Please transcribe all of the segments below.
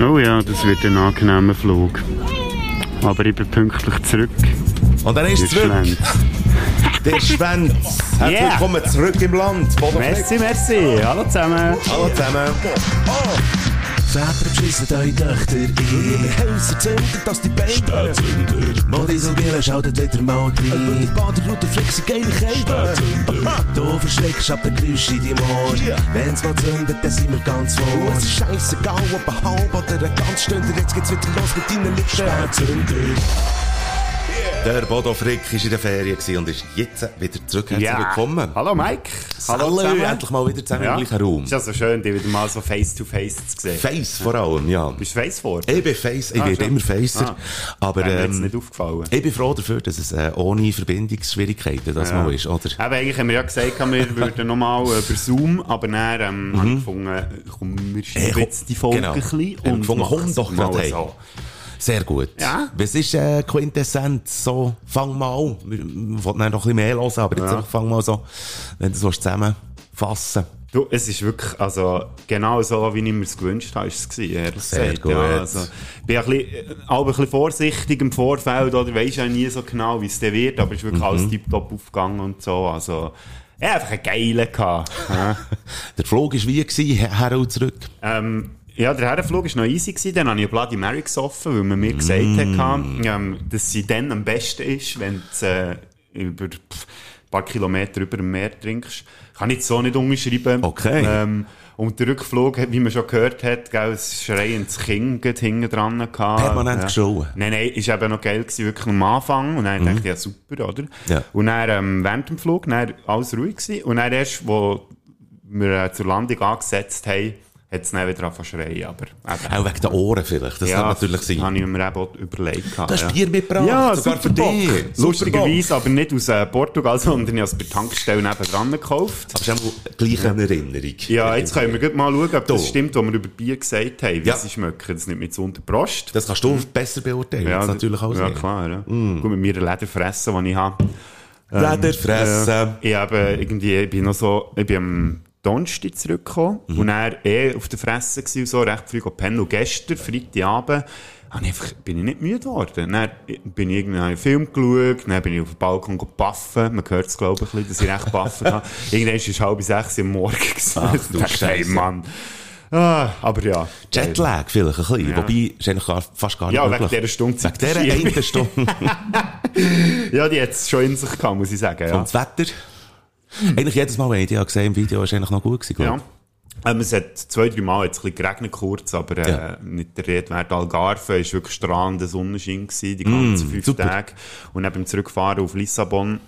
Oh ja, das wird ein angenehmer Flug. Aber ich bin pünktlich zurück. Und dann ist zurück. Der Schwänz. Herzlich Yeah. willkommen zurück im Land. Bodo Merci, merci. Hallo zusammen. Hallo zusammen. Väter beschissen eure Töchter. In ihre Häuser zünden, dass die Beine und Bielen schaltet wieder mal rein Über die Baderroute fliegt sie geile Kälte Du verschreckst ab den Geräusch in deinem Ohr Wenn's mal zündet, dann sind wir ganz vor. Es ist scheissegal, ob ein halb oder eine ganze Stunde Jetzt geht's wieder los mit deinen Lippen. Spätzünder Der Bodo Frick war in der Ferien und ist jetzt wieder zurück. Herzlich Ja. willkommen. Hallo Mike. Hallo, zusammen. endlich mal wieder zusammen Ja. im gleichen Raum. Ist ja so schön, dich wieder mal so face to face zu sehen. Face vor allem, ja. Bist du face vor? Ich bin Face, ich Ah, werde immer Facer. Ah. Aber Wäre mir ähm, nicht aufgefallen. ich bin froh dafür, dass es äh, ohne Verbindungsschwierigkeiten das Ja. mal ist, oder? Eben, eigentlich haben wir ja gesagt, wir würden nochmal über Zoom, aber dann ähm, habe ich gefunden, komm, wir schreiben komm, jetzt die Folge genau. ein bisschen Haben wir und gefunden, komm doch hey. so. Sehr gut. Ja. Was ist äh, Quintessenz? So, fang mal an. Wir wollten noch ein bisschen mehr hören, aber jetzt Ja. fang mal so, wenn du es zusammenfassen Du, es ist wirklich, also, genau so, wie ich mir es gewünscht habe, ist es gewesen, ehrlich Sehr gesagt. gut. Ja, also, ich bin ein bisschen, äh, auch ein bisschen vorsichtig im Vorfeld, oder weisst ja nie so genau, wie es dann wird, aber es ist wirklich Mhm. alles tiptop aufgegangen und so, also, ja, einfach einen geilen gehabt. ja. Der Flug war wie gewesen, her her und zurück. Ähm, ja, der Herrenflug war noch easy. Gewesen. Dann habe ich Bloody Mary gesoffen, weil man mir gesagt Mm. hat, ähm, dass sie dann am besten ist, wenn du äh, über pff, ein paar Kilometer über dem Meer trinkst. Kann ich so nicht unterschreiben. Okay. Ähm, und der Rückflug, wie man schon gehört hat, gell, ein schreiendes Kind hinten dran gehabt. Permanent geschrien. Nein, nein, ist eben noch geil gewesen, wirklich am Anfang. Und dann dachte ich, ja super, oder? Mhm. Ja. Und dann, ähm, während dem Flug, dann alles ruhig gewesen. Und dann erst, wo wir äh, zur Landung angesetzt haben, hat es dann wieder schreien. Aber eben, Auch wegen den Ohren vielleicht. Das kann natürlich sein. habe ich mir eben auch überlegt. hast ja. Bier mitgebracht, Ja, sogar für dich. Lustigerweise aber nicht aus äh, Portugal, sondern ich habe es bei der Tankstelle nebenan gekauft. Aber es ist auch gleich eine Erinnerung. Ja, jetzt können wir mal schauen, ob das stimmt, was wir über Bier gesagt haben, wie Ja. sie schmecken. Das nimmt mir jetzt unter Brust. Das kannst du besser beurteilen. das natürlich auch Ja, klar. Ja. Gut, mit meiner Lederfresse, die ich habe. Lederfressen. Ich habe irgendwie, ich bin noch so, ich bin Donnerstag zurückgekommen Mhm. und er eh auf der Fresse gewesen und so, recht früh gepennt. Und gestern, Freitagabend, ich einfach, bin ich nicht müde geworden. Dann bin ich irgendwie einen Film geschaut, dann bin ich auf dem Balkon gepaffen. Man hört es, glaube ich, ein bisschen, dass ich recht gepaffen habe. Irgendwann war es halb sechs Uhr am Morgen. Ach, du dachte, hey. Mann. Ah, aber ja. Jetlag vielleicht ein bisschen. Ja. Wobei, ist eigentlich gar, fast gar nicht Ja, wegen möglich. dieser Stunde Wegen dieser einen Stunde. Ja, die hat es schon in sich gehabt, muss ich sagen. Ja. Und das Wetter? Eigentlich jedes Mal, wenn ich habe gesehen im Video, ist eigentlich noch gut gewesen, Ja. glaub Ähm, es hat zwei, drei Mal jetzt ein bisschen geregnet kurz, aber äh, Ja. nicht der Rede wert. Algarve war wirklich strahlender Sonnenschein gewesen, die ganzen fünf Mm, super. Tage. Und neben dem Zurückfahren auf Lissabon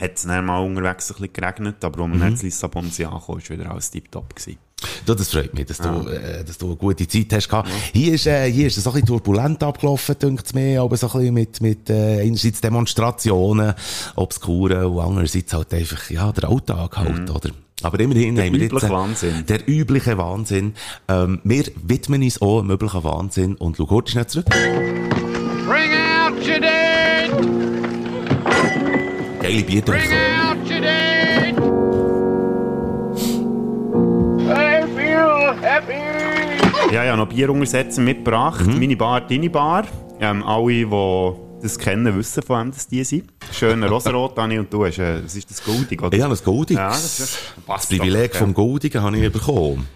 hat es dann mal unterwegs ein bisschen geregnet, aber als Mhm. wir dann in Lissabon sind angekommen, ist wieder alles tiptop gewesen. Du, das freut mich, dass du, äh, dass du eine gute Zeit hast gehabt. Hier ist, äh, hier ist es ein bisschen turbulent abgelaufen, denkt es mir, aber so ein bisschen mit, mit, äh, einerseits Demonstrationen, Obskuren und andererseits halt einfach, ja, der Alltag halt, oder? Aber immerhin haben wir jetzt, übliche äh, Wahnsinn. Der übliche Wahnsinn. Ähm, wir widmen uns auch dem üblichen Wahnsinn und schau kurz schnell zurück. Bring out your dead! Geile Bierdörfer. Ja, ja, noch Bieruntersetzen mitgebracht. Mhm. Meine Bar, deine Bar. Ähm, alle, die das kennen, wissen von wem das die sind. Schöner Rosarot, Dani, und du hast, äh, was ist das Goldig, oder? Ich habe ein Goldiges. Ja, das ist das Privileg doch, vom ja. Goldigen habe ich bekommen.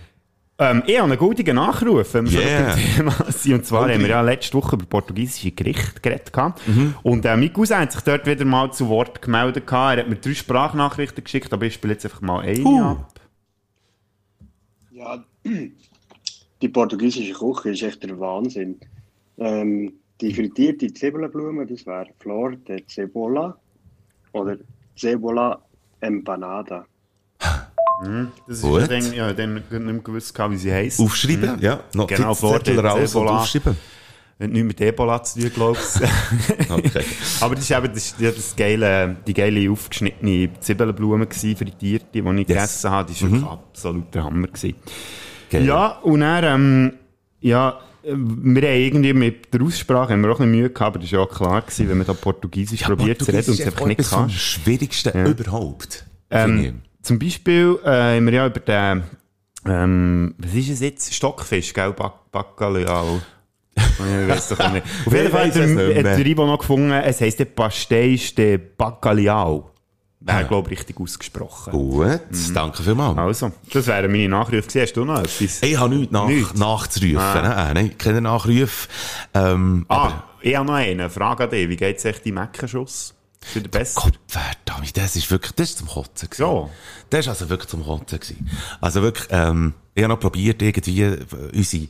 Ähm, ich habe einen guten Nachruf, wenn wir Yeah. schon Thema sind. Und zwar Okay. haben wir ja letzte Woche über portugiesische Gerichte geredet. Mhm. Und äh, mein Cousin hat sich dort wieder mal zu Wort gemeldet. gehabt. Er hat mir drei Sprachnachrichten geschickt, aber ich spiele jetzt einfach mal eine Huh. ab. Ja, die portugiesische Küche ist echt der Wahnsinn. Ähm, die frittierte Zwiebelblume, das wäre Flor de Cebola oder Cebola Empanada. Das ist Gut. ja dann, ja, dann nicht mehr gewusst, wie sie heisst. Aufschreiben, ja. Noch Genau, vor der raus und Ebola. aufschreiben. Hat nichts mit Ebola zu tun, glaube ich. Okay. Aber das war eben das, ja, das geile, die geile aufgeschnittene Zwiebelblume gewesen, frittierte, die ich gegessen habe. Das war wirklich absolut der Hammer. Gewesen. Geil. Ja, und dann, ähm, ja, wir haben irgendwie mit der Aussprache haben wir auch ein bisschen Mühe gehabt, aber das war ja auch klar gewesen, wenn man da Portugiesisch probiert zu reden und es einfach nicht etwas vom kann. Schwierigsten überhaupt. finde Ähm, zum Beispiel äh, haben wir ja über den Ähm, was ist es jetzt? Stockfisch, gell? Bac Bacalhau. Ich weiß doch nicht. Auf jeden Fall hat der, Ivo noch gefunden, es heisst der Pastéis de Bacalhau. Wäre, glaube ich, richtig ausgesprochen. Gut, danke vielmals. Also, das wären meine Nachrufe. Hast du noch etwas? Ich habe nichts, nach, Nichts? nachzurufen. Ah. Nein, keine Nachrufe. Ähm, Ah, aber ich habe noch eine Frage an dich. Wie geht es echt im Meckenschuss? Ist wieder besser? Gott, verdammt, das ist wirklich, das ist zum Kotzen gewesen. Ja. Das ist also wirklich zum Kotzen gewesen. Also wirklich, ähm, ich habe noch probiert, irgendwie unsere,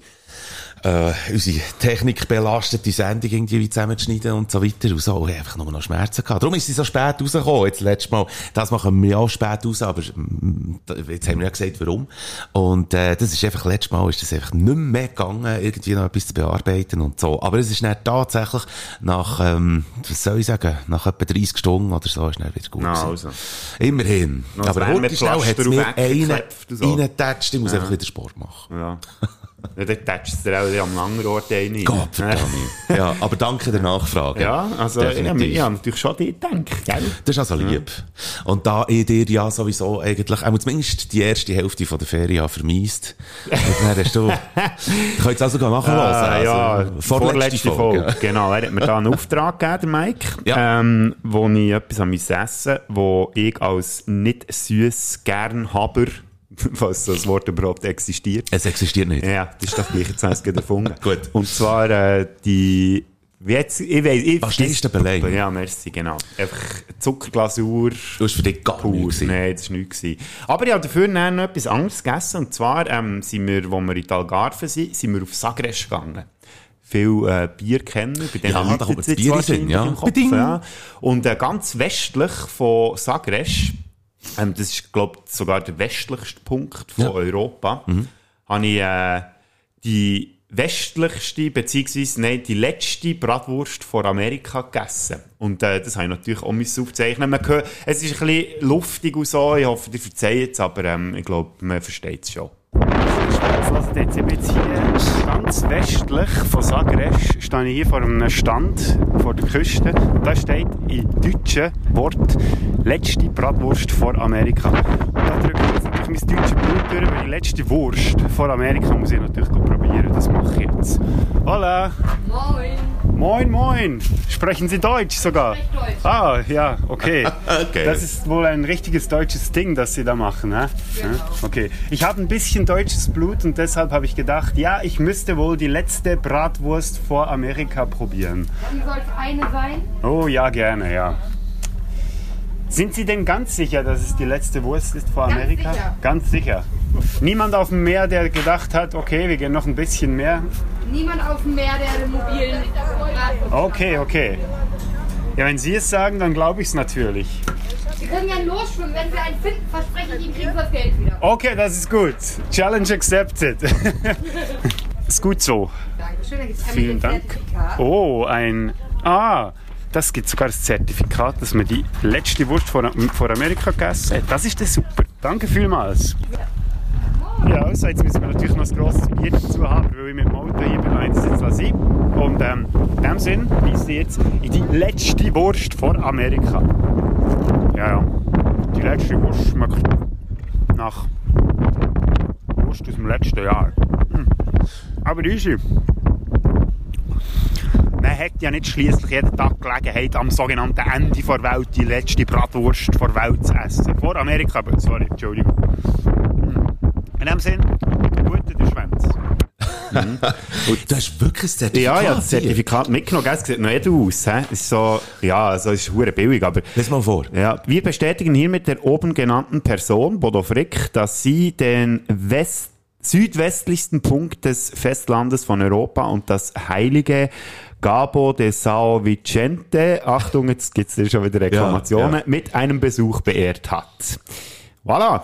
äh, unsere technikbelastete Sendung irgendwie zusammenzuschneiden und so weiter. Und so, ich habe einfach nur noch Schmerzen gehabt. Darum ist sie so spät rausgekommen. Jetzt letztes Mal, das machen wir auch spät raus, aber mm, jetzt haben wir ja gesagt, warum. Und äh, das ist einfach, letztes Mal ist das einfach nicht mehr gegangen, irgendwie noch etwas zu bearbeiten und so. Aber es ist dann tatsächlich nach, ähm, was soll ich sagen, nach etwa 30 Stunden oder so ist dann wieder gut Na, also. Immerhin. Ein Aber heute schnell hat es mir einen reingetatscht, ich muss einfach wieder Sport machen. Ja. ja dann tätschst du dir auch am anderen Ort einen. Gott verdammt. ja, aber danke der Nachfrage. Ja, also ich, Definitiv. ich habe natürlich schon dir gedacht, gell? Das ist also lieb. Und da ich dir ja sowieso eigentlich, auch zumindest die erste Hälfte von der Ferien und dann hast du, du kannst also gar nachhören. Ah, ja, also, vorletzte, Folge. Genau, er hat mir da einen Auftrag gegeben, der Mike, Ja. ähm, wo ich etwas an essen musste, wo ich als nicht süß Gernhaber, was so das Wort überhaupt existiert. Es existiert nicht. Ja, das ist doch gleich, jetzt habe ich es gerade erfunden. Gut. Und zwar äh, die, wie jetzt, ich weiß, ich Was stehst du Belay? Ja, merci, genau. Einfach Zuckerglasur. Du hast für dich gar Pur. nichts gewesen. Nein, das war nichts. gewesen. Aber ich habe dafür dann noch etwas anderes gegessen. Und zwar ähm, sind wir, wo wir in Algarve sind, sind wir auf Sagres gegangen. Viele äh, Bier kennen, bei denen Ja, da kommt es das jetzt Bier in ja. im Kopf, ja. Und äh, ganz westlich von Sagres, ähm, das ist, glaube ich, sogar der westlichste Punkt von Ja. Mhm. Europa, habe ich äh, die westlichste, beziehungsweise nein, die letzte Bratwurst von Amerika gegessen. Und äh, das habe ich natürlich auch müssen aufzeichnen. Man hört, es ist ein bisschen luftig und so, ich hoffe, ihr verzeiht es, aber ähm, ich glaube, man versteht es schon. Jetzt sind wir jetzt hier ganz westlich von Sagres, stehe ich hier vor einem Stand vor der Küste und da steht in deutschen Wort «Letzte Bratwurst vor Amerika». Und da drücke ich jetzt natürlich mein deutsches Blut durch, weil die letzte Wurst vor Amerika muss ich natürlich probieren. Das mache ich jetzt. Hola! Moin. Moin, moin! Sprechen Sie Deutsch sogar? Ich spreche Deutsch. Ah, ja, okay. Okay. Das ist wohl ein richtiges deutsches Ding, das Sie da machen, ne? Ja, Okay. Ich habe ein bisschen deutsches Blut und deshalb habe ich gedacht, ja, ich müsste wohl die letzte Bratwurst vor Amerika probieren. Wie soll es eine sein? Oh ja, gerne, ja. Sind Sie denn ganz sicher, dass es die letzte Wurst ist vor Ganz Amerika? sicher. Ganz sicher. Niemand auf dem Meer, der gedacht hat, okay, wir gehen noch ein bisschen mehr. Niemand auf dem Meer, der mobilen Okay, okay. Ja, wenn Sie es sagen, dann glaube ich es natürlich. Wir können ja losschwimmen. Wenn wir einen finden, verspreche ich ihm, kriegen wir das Geld wieder. Okay, das ist gut. Challenge accepted. ist gut so. Dankeschön. Da gibt es einmal Vielen Dank. Oh, ein. Ah, das gibt sogar das Zertifikat, dass man die letzte Wurst vor, vor Amerika gegessen hat. Das ist das super. Danke vielmals. Ja, also jetzt müssen wir natürlich noch ein grosses Bier dazu haben, weil ich mit dem Auto hier bin. Eins jetzt ich. Und ähm, in dem Sinn beiße ich jetzt in die letzte Wurst vor Amerika. Ja, ja. Die letzte Wurst schmeckt nach Wurst aus dem letzten Jahr. Hm. Aber easy. Man hat ja nicht schließlich jeden Tag Gelegenheit, am sogenannten Ende der Welt die letzte Bratwurst der Welt zu essen. Vor Amerika, aber sorry, Entschuldigung. Hm. In dem Sinn, gute der Schwänz. Du hast wirklich ein Zertifikat. Ja, ja, das hier. Zertifikat mitgenommen, es sieht noch edel aus. He? Es Ist so, ja, also es ist hure billig, aber Lies mal vor. Ja, wir bestätigen hiermit der oben genannten Person, Bodo Frick, dass sie den West südwestlichsten Punkt des Festlandes von Europa und das heilige Gabo de Sao Vicente, Achtung, jetzt gibt's hier schon wieder Reklamationen, Ja, ja. mit einem Besuch beehrt hat. Voilà.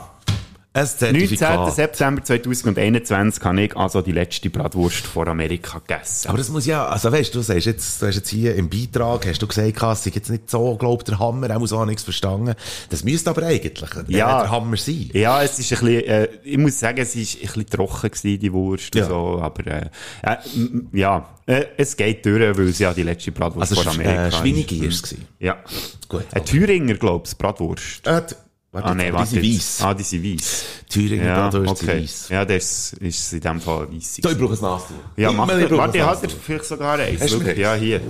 Ein 19. Zertifikat. September 2021 habe ich also die letzte Bratwurst vor Amerika gegessen. Aber das muss ja, also weißt du, du sagst jetzt, du hast jetzt hier im Beitrag, hast du gesagt, es sei jetzt nicht so, glaub der Hammer, er muss auch nichts verstanden. Das müsste aber eigentlich Ja. der Hammer sein. Ja, es ist ein bisschen, äh, ich muss sagen, es ist ein bisschen trocken gewesen, die Wurst Ja. und so, aber, äh, äh, ja, äh, es geht durch, weil es ja die letzte Bratwurst Also von Sch- Amerika äh, ist. Schweinigi ist es gewesen. Ja. Gut. Ein Thüringer, glaubst du, Bratwurst. Warte, Ah, aber warte. die sind weiss. Ah, die sind weiss. Thüringer Ja, Bratwurst sind okay. weiss. Ja, das ist in dem Fall weiss. So, ich brauche ein Nastuch. Ja, mach ich Warte, er Nastuch. vielleicht sogar eins? Ja, hier.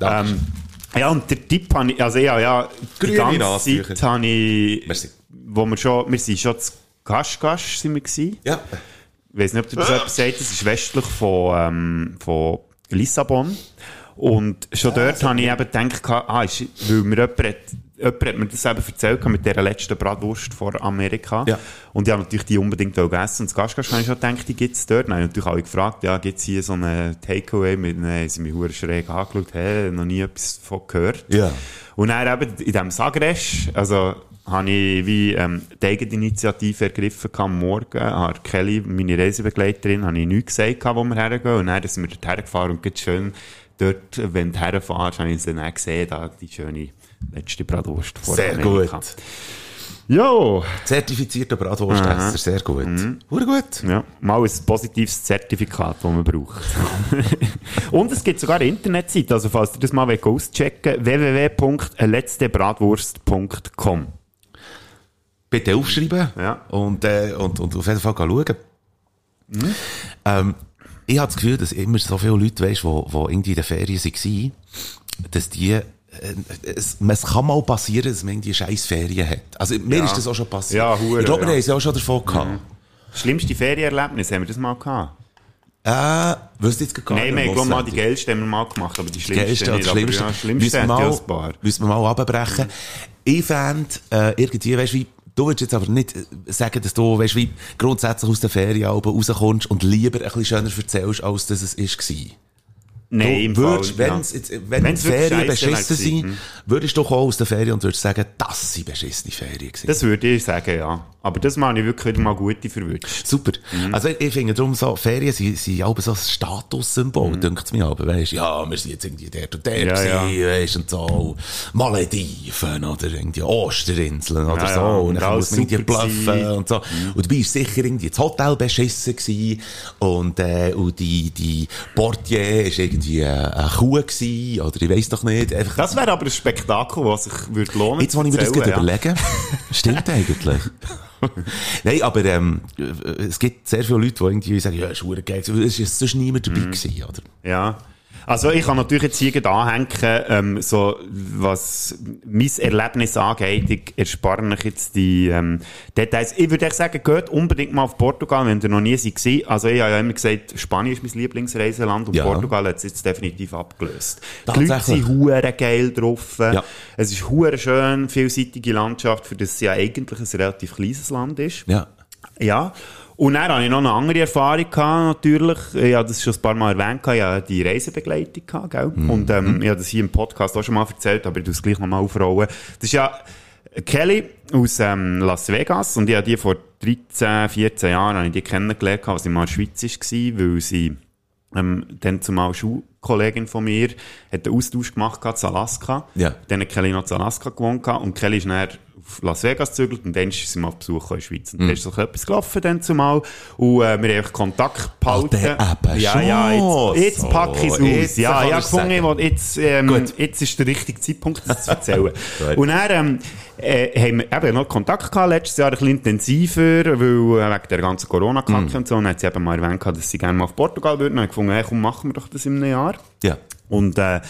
Ähm, ja, und der Tipp habe ich, also ja, ja, die Grüne ganze Nasentücher. Zeit habe ich, Merci. wo wir schon, wir sind schon zu Gasch-Gasch sind wir gewesen. Ja. Ich weiß nicht, ob du das etwas sagst, das ist westlich von, ähm, von Lissabon. Und schon dort habe ich eben gedacht, ah, ist, weil mir jemand, hat, jemand hat mir das eben erzählt mit dieser letzten Bratwurst vor Amerika. Ja. Und ich habe natürlich die unbedingt auch gegessen. Und das Gastgast habe ich schon gedacht, die gibt es dort. Dann habe ich natürlich auch gefragt, ja, gibt es hier so einen Takeaway mit, äh, sie mich hure schräg angeschaut, hä, noch nie etwas davon gehört. Ja. Und dann eben in diesem Sagres, also, habe ich wie, ähm, die Eigeninitiative ergriffen am Morgen, habe Kelly, meine Reisebegleiterin, habe ich nichts gesagt wo wir hergehen. Und dann sind wir dort hergefahren und geht schön dort, wenn du herfährst, habe ich sie dann gesehen, da die schöne letzte Bratwurst vor Sehr Amerika. gut. Jo! Zertifizierter Bratwurstesser, sehr gut. Mhm. Hure gut. Ja, mal ein positives Zertifikat, das man braucht. Und es gibt sogar eine Internetseite, also falls ihr das mal wollt auschecken www.letztebratwurst.com Bitte aufschreiben Ja. und, äh, und, und auf jeden Fall schauen. Ähm, ich habe das Gefühl, dass immer so viele Leute, weißt, die, die irgendwie in der Ferien waren, dass die, äh, es, es kann mal passieren, dass man irgendwie scheiß Ferien hat. Also, mir Ja. ist das auch schon passiert. Ja, hure, ich glaube, wir ja. Mhm. haben es auch schon davon gehabt. Schlimmste Ferienerlebnis, haben wir das mal gehabt? Äh, wüsste jetzt gar Nein, nicht, wir haben mal die geilsten haben wir mal gemacht, aber die schlimmste Geilste oder nicht. Schlimmste. Ja, Schlimmste müssen wir mal, müssen wir mal abbrechen. Ich fände, äh, irgendwie, weißt du, wie, du würdest jetzt aber nicht äh, sagen, dass du, weißt wie, grundsätzlich aus der Ferienalben rauskommst und lieber ein bisschen schöner erzählst, als dass es ist war. Nein, Du würdest, Fall, wenn's ja. jetzt, wenn Wenn's die Ferien beschissen sind, würdest du kommen aus der Ferien und würdest sagen, das sind beschissene Ferien gewesen. Das würde ich sagen, ja. Aber das habe ich wirklich mal gute verwünscht. Super. Mhm. Also ich, ich finde darum so, Ferien sind, sind auch so ein Statussymbol, mhm. denkt mir aber, weißt, ja, wir sind jetzt irgendwie der und der Ja, ja. gewesen, weisst, und so, Malediven oder irgendwie Osterinseln oder Ja, so, ja. und Und dann alles muss man irgendwie bluffen und so. Und du bist sicher irgendwie das Hotel beschissen gewesen und, äh, und die, die Portier ist irgendwie äh, eine Kuh gewesen, oder ich weiss doch nicht, einfach, Das wäre aber ein Spektakel, was sich würde lohnen Jetzt, wo ich mir das gerade ja. überlege, stimmt eigentlich. Nein, aber ähm, es gibt sehr viele Leute, die irgendwie sagen, ja, es ist geil, es ist sonst niemand dabei Mhm. gewesen, oder? Ja. Also ich kann natürlich jetzt hier anhängen, ähm, so, was mein Erlebnis angeht, ich erspare euch jetzt die ähm, Details. Ich würde echt sagen, geht unbedingt mal auf Portugal, wenn ihr noch nie seid. Also ich habe ja immer gesagt, Spanien ist mein Lieblingsreiseland und Ja. Portugal hat es jetzt definitiv abgelöst. Die Leute sind hure geil drauf. Ja. Es ist hure schön, vielseitige Landschaft, für das es ja eigentlich ein relativ kleines Land ist. Ja. Ja. Und dann hatte ich noch eine andere Erfahrung gehabt, natürlich. Ich habe das schon ein paar Mal erwähnt, ich hatte die Reisebegleitung gehabt, gell? Und, ähm, ich habe das hier im Podcast auch schon mal erzählt, aber ich tue es gleich nochmal aufrollen. Das ist ja Kelly aus, ähm, Las Vegas und ich habe die vor 13, 14 Jahren habe ich die kennengelernt, als sie mal in der Schweiz war, weil sie, ähm, dann zumal Schulkollegin von mir, hat einen Austausch gemacht zu Alaska. Ja. Dann hat Kelly noch zu Alaska gewohnt und Kelly ist dann auf Las Vegas gezügelt und dann ist sie mal auf Besuch in der Schweiz. Und da ist so etwas gelaufen dann zumal und äh, wir haben Kontakt behalten. Ah, der eben ja, ja, jetzt, jetzt So, packe ich es jetzt aus. Ja, ich's gefunden, jetzt, ähm, jetzt ist der richtige Zeitpunkt, das zu erzählen. Und dann ähm, äh, haben wir eben noch Kontakt gehabt, letztes Jahr ein bisschen intensiver, weil äh, wegen der ganzen Corona-Kacke Mhm. und so. Und dann hat sie eben mal erwähnt, dass sie gerne mal auf Portugal würden. Und ich gefunden, hey, komm, machen wir doch das in einem Jahr. Ja. Und äh,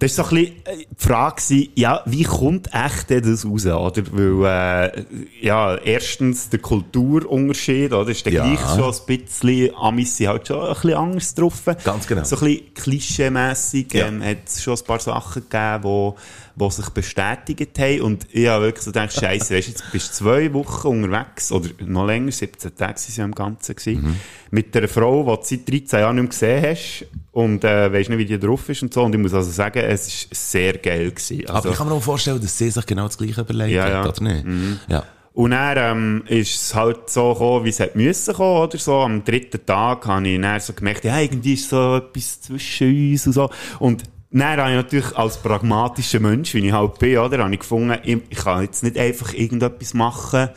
das war so ein bisschen äh, die Frage, ja, wie kommt echt das raus? Oder? Weil, äh, ja, erstens der Kulturunterschied, oder? Ist der Ja. gleich schon ein bisschen, Amis sind halt schon ein bisschen anders drauf. Ganz genau. So ein bisschen klischee-mässig, Ja. ähm, hat es schon ein paar Sachen gegeben, wo, wo sich bestätigt haben. Und ich habe wirklich so gedacht, Scheiße, weißt du, jetzt bist du zwei Wochen unterwegs, oder noch länger, 17 Tage sind sie am Ganzen gewesen, Mhm. mit einer Frau, die du seit 13 Jahren nicht mehr gesehen hast und äh, weisst nicht, wie die drauf ist und so. Und ich muss also sagen, es war sehr geil. Gewesen. Also, Aber ich kann mir auch vorstellen, dass sie sich genau das Gleiche überlegt Ja, hat, ja. oder nicht? Ja. Und dann ähm, ist es halt so gekommen, wie es hätte müssen kommen, oder so. Am dritten Tag habe ich dann so gemerkt, ja, irgendwie ist so etwas zwischen uns und so. Und dann habe ich natürlich als pragmatischer Mensch, wie ich halt bin, oder, habe ich gefunden, ich, kann jetzt nicht einfach irgendetwas machen,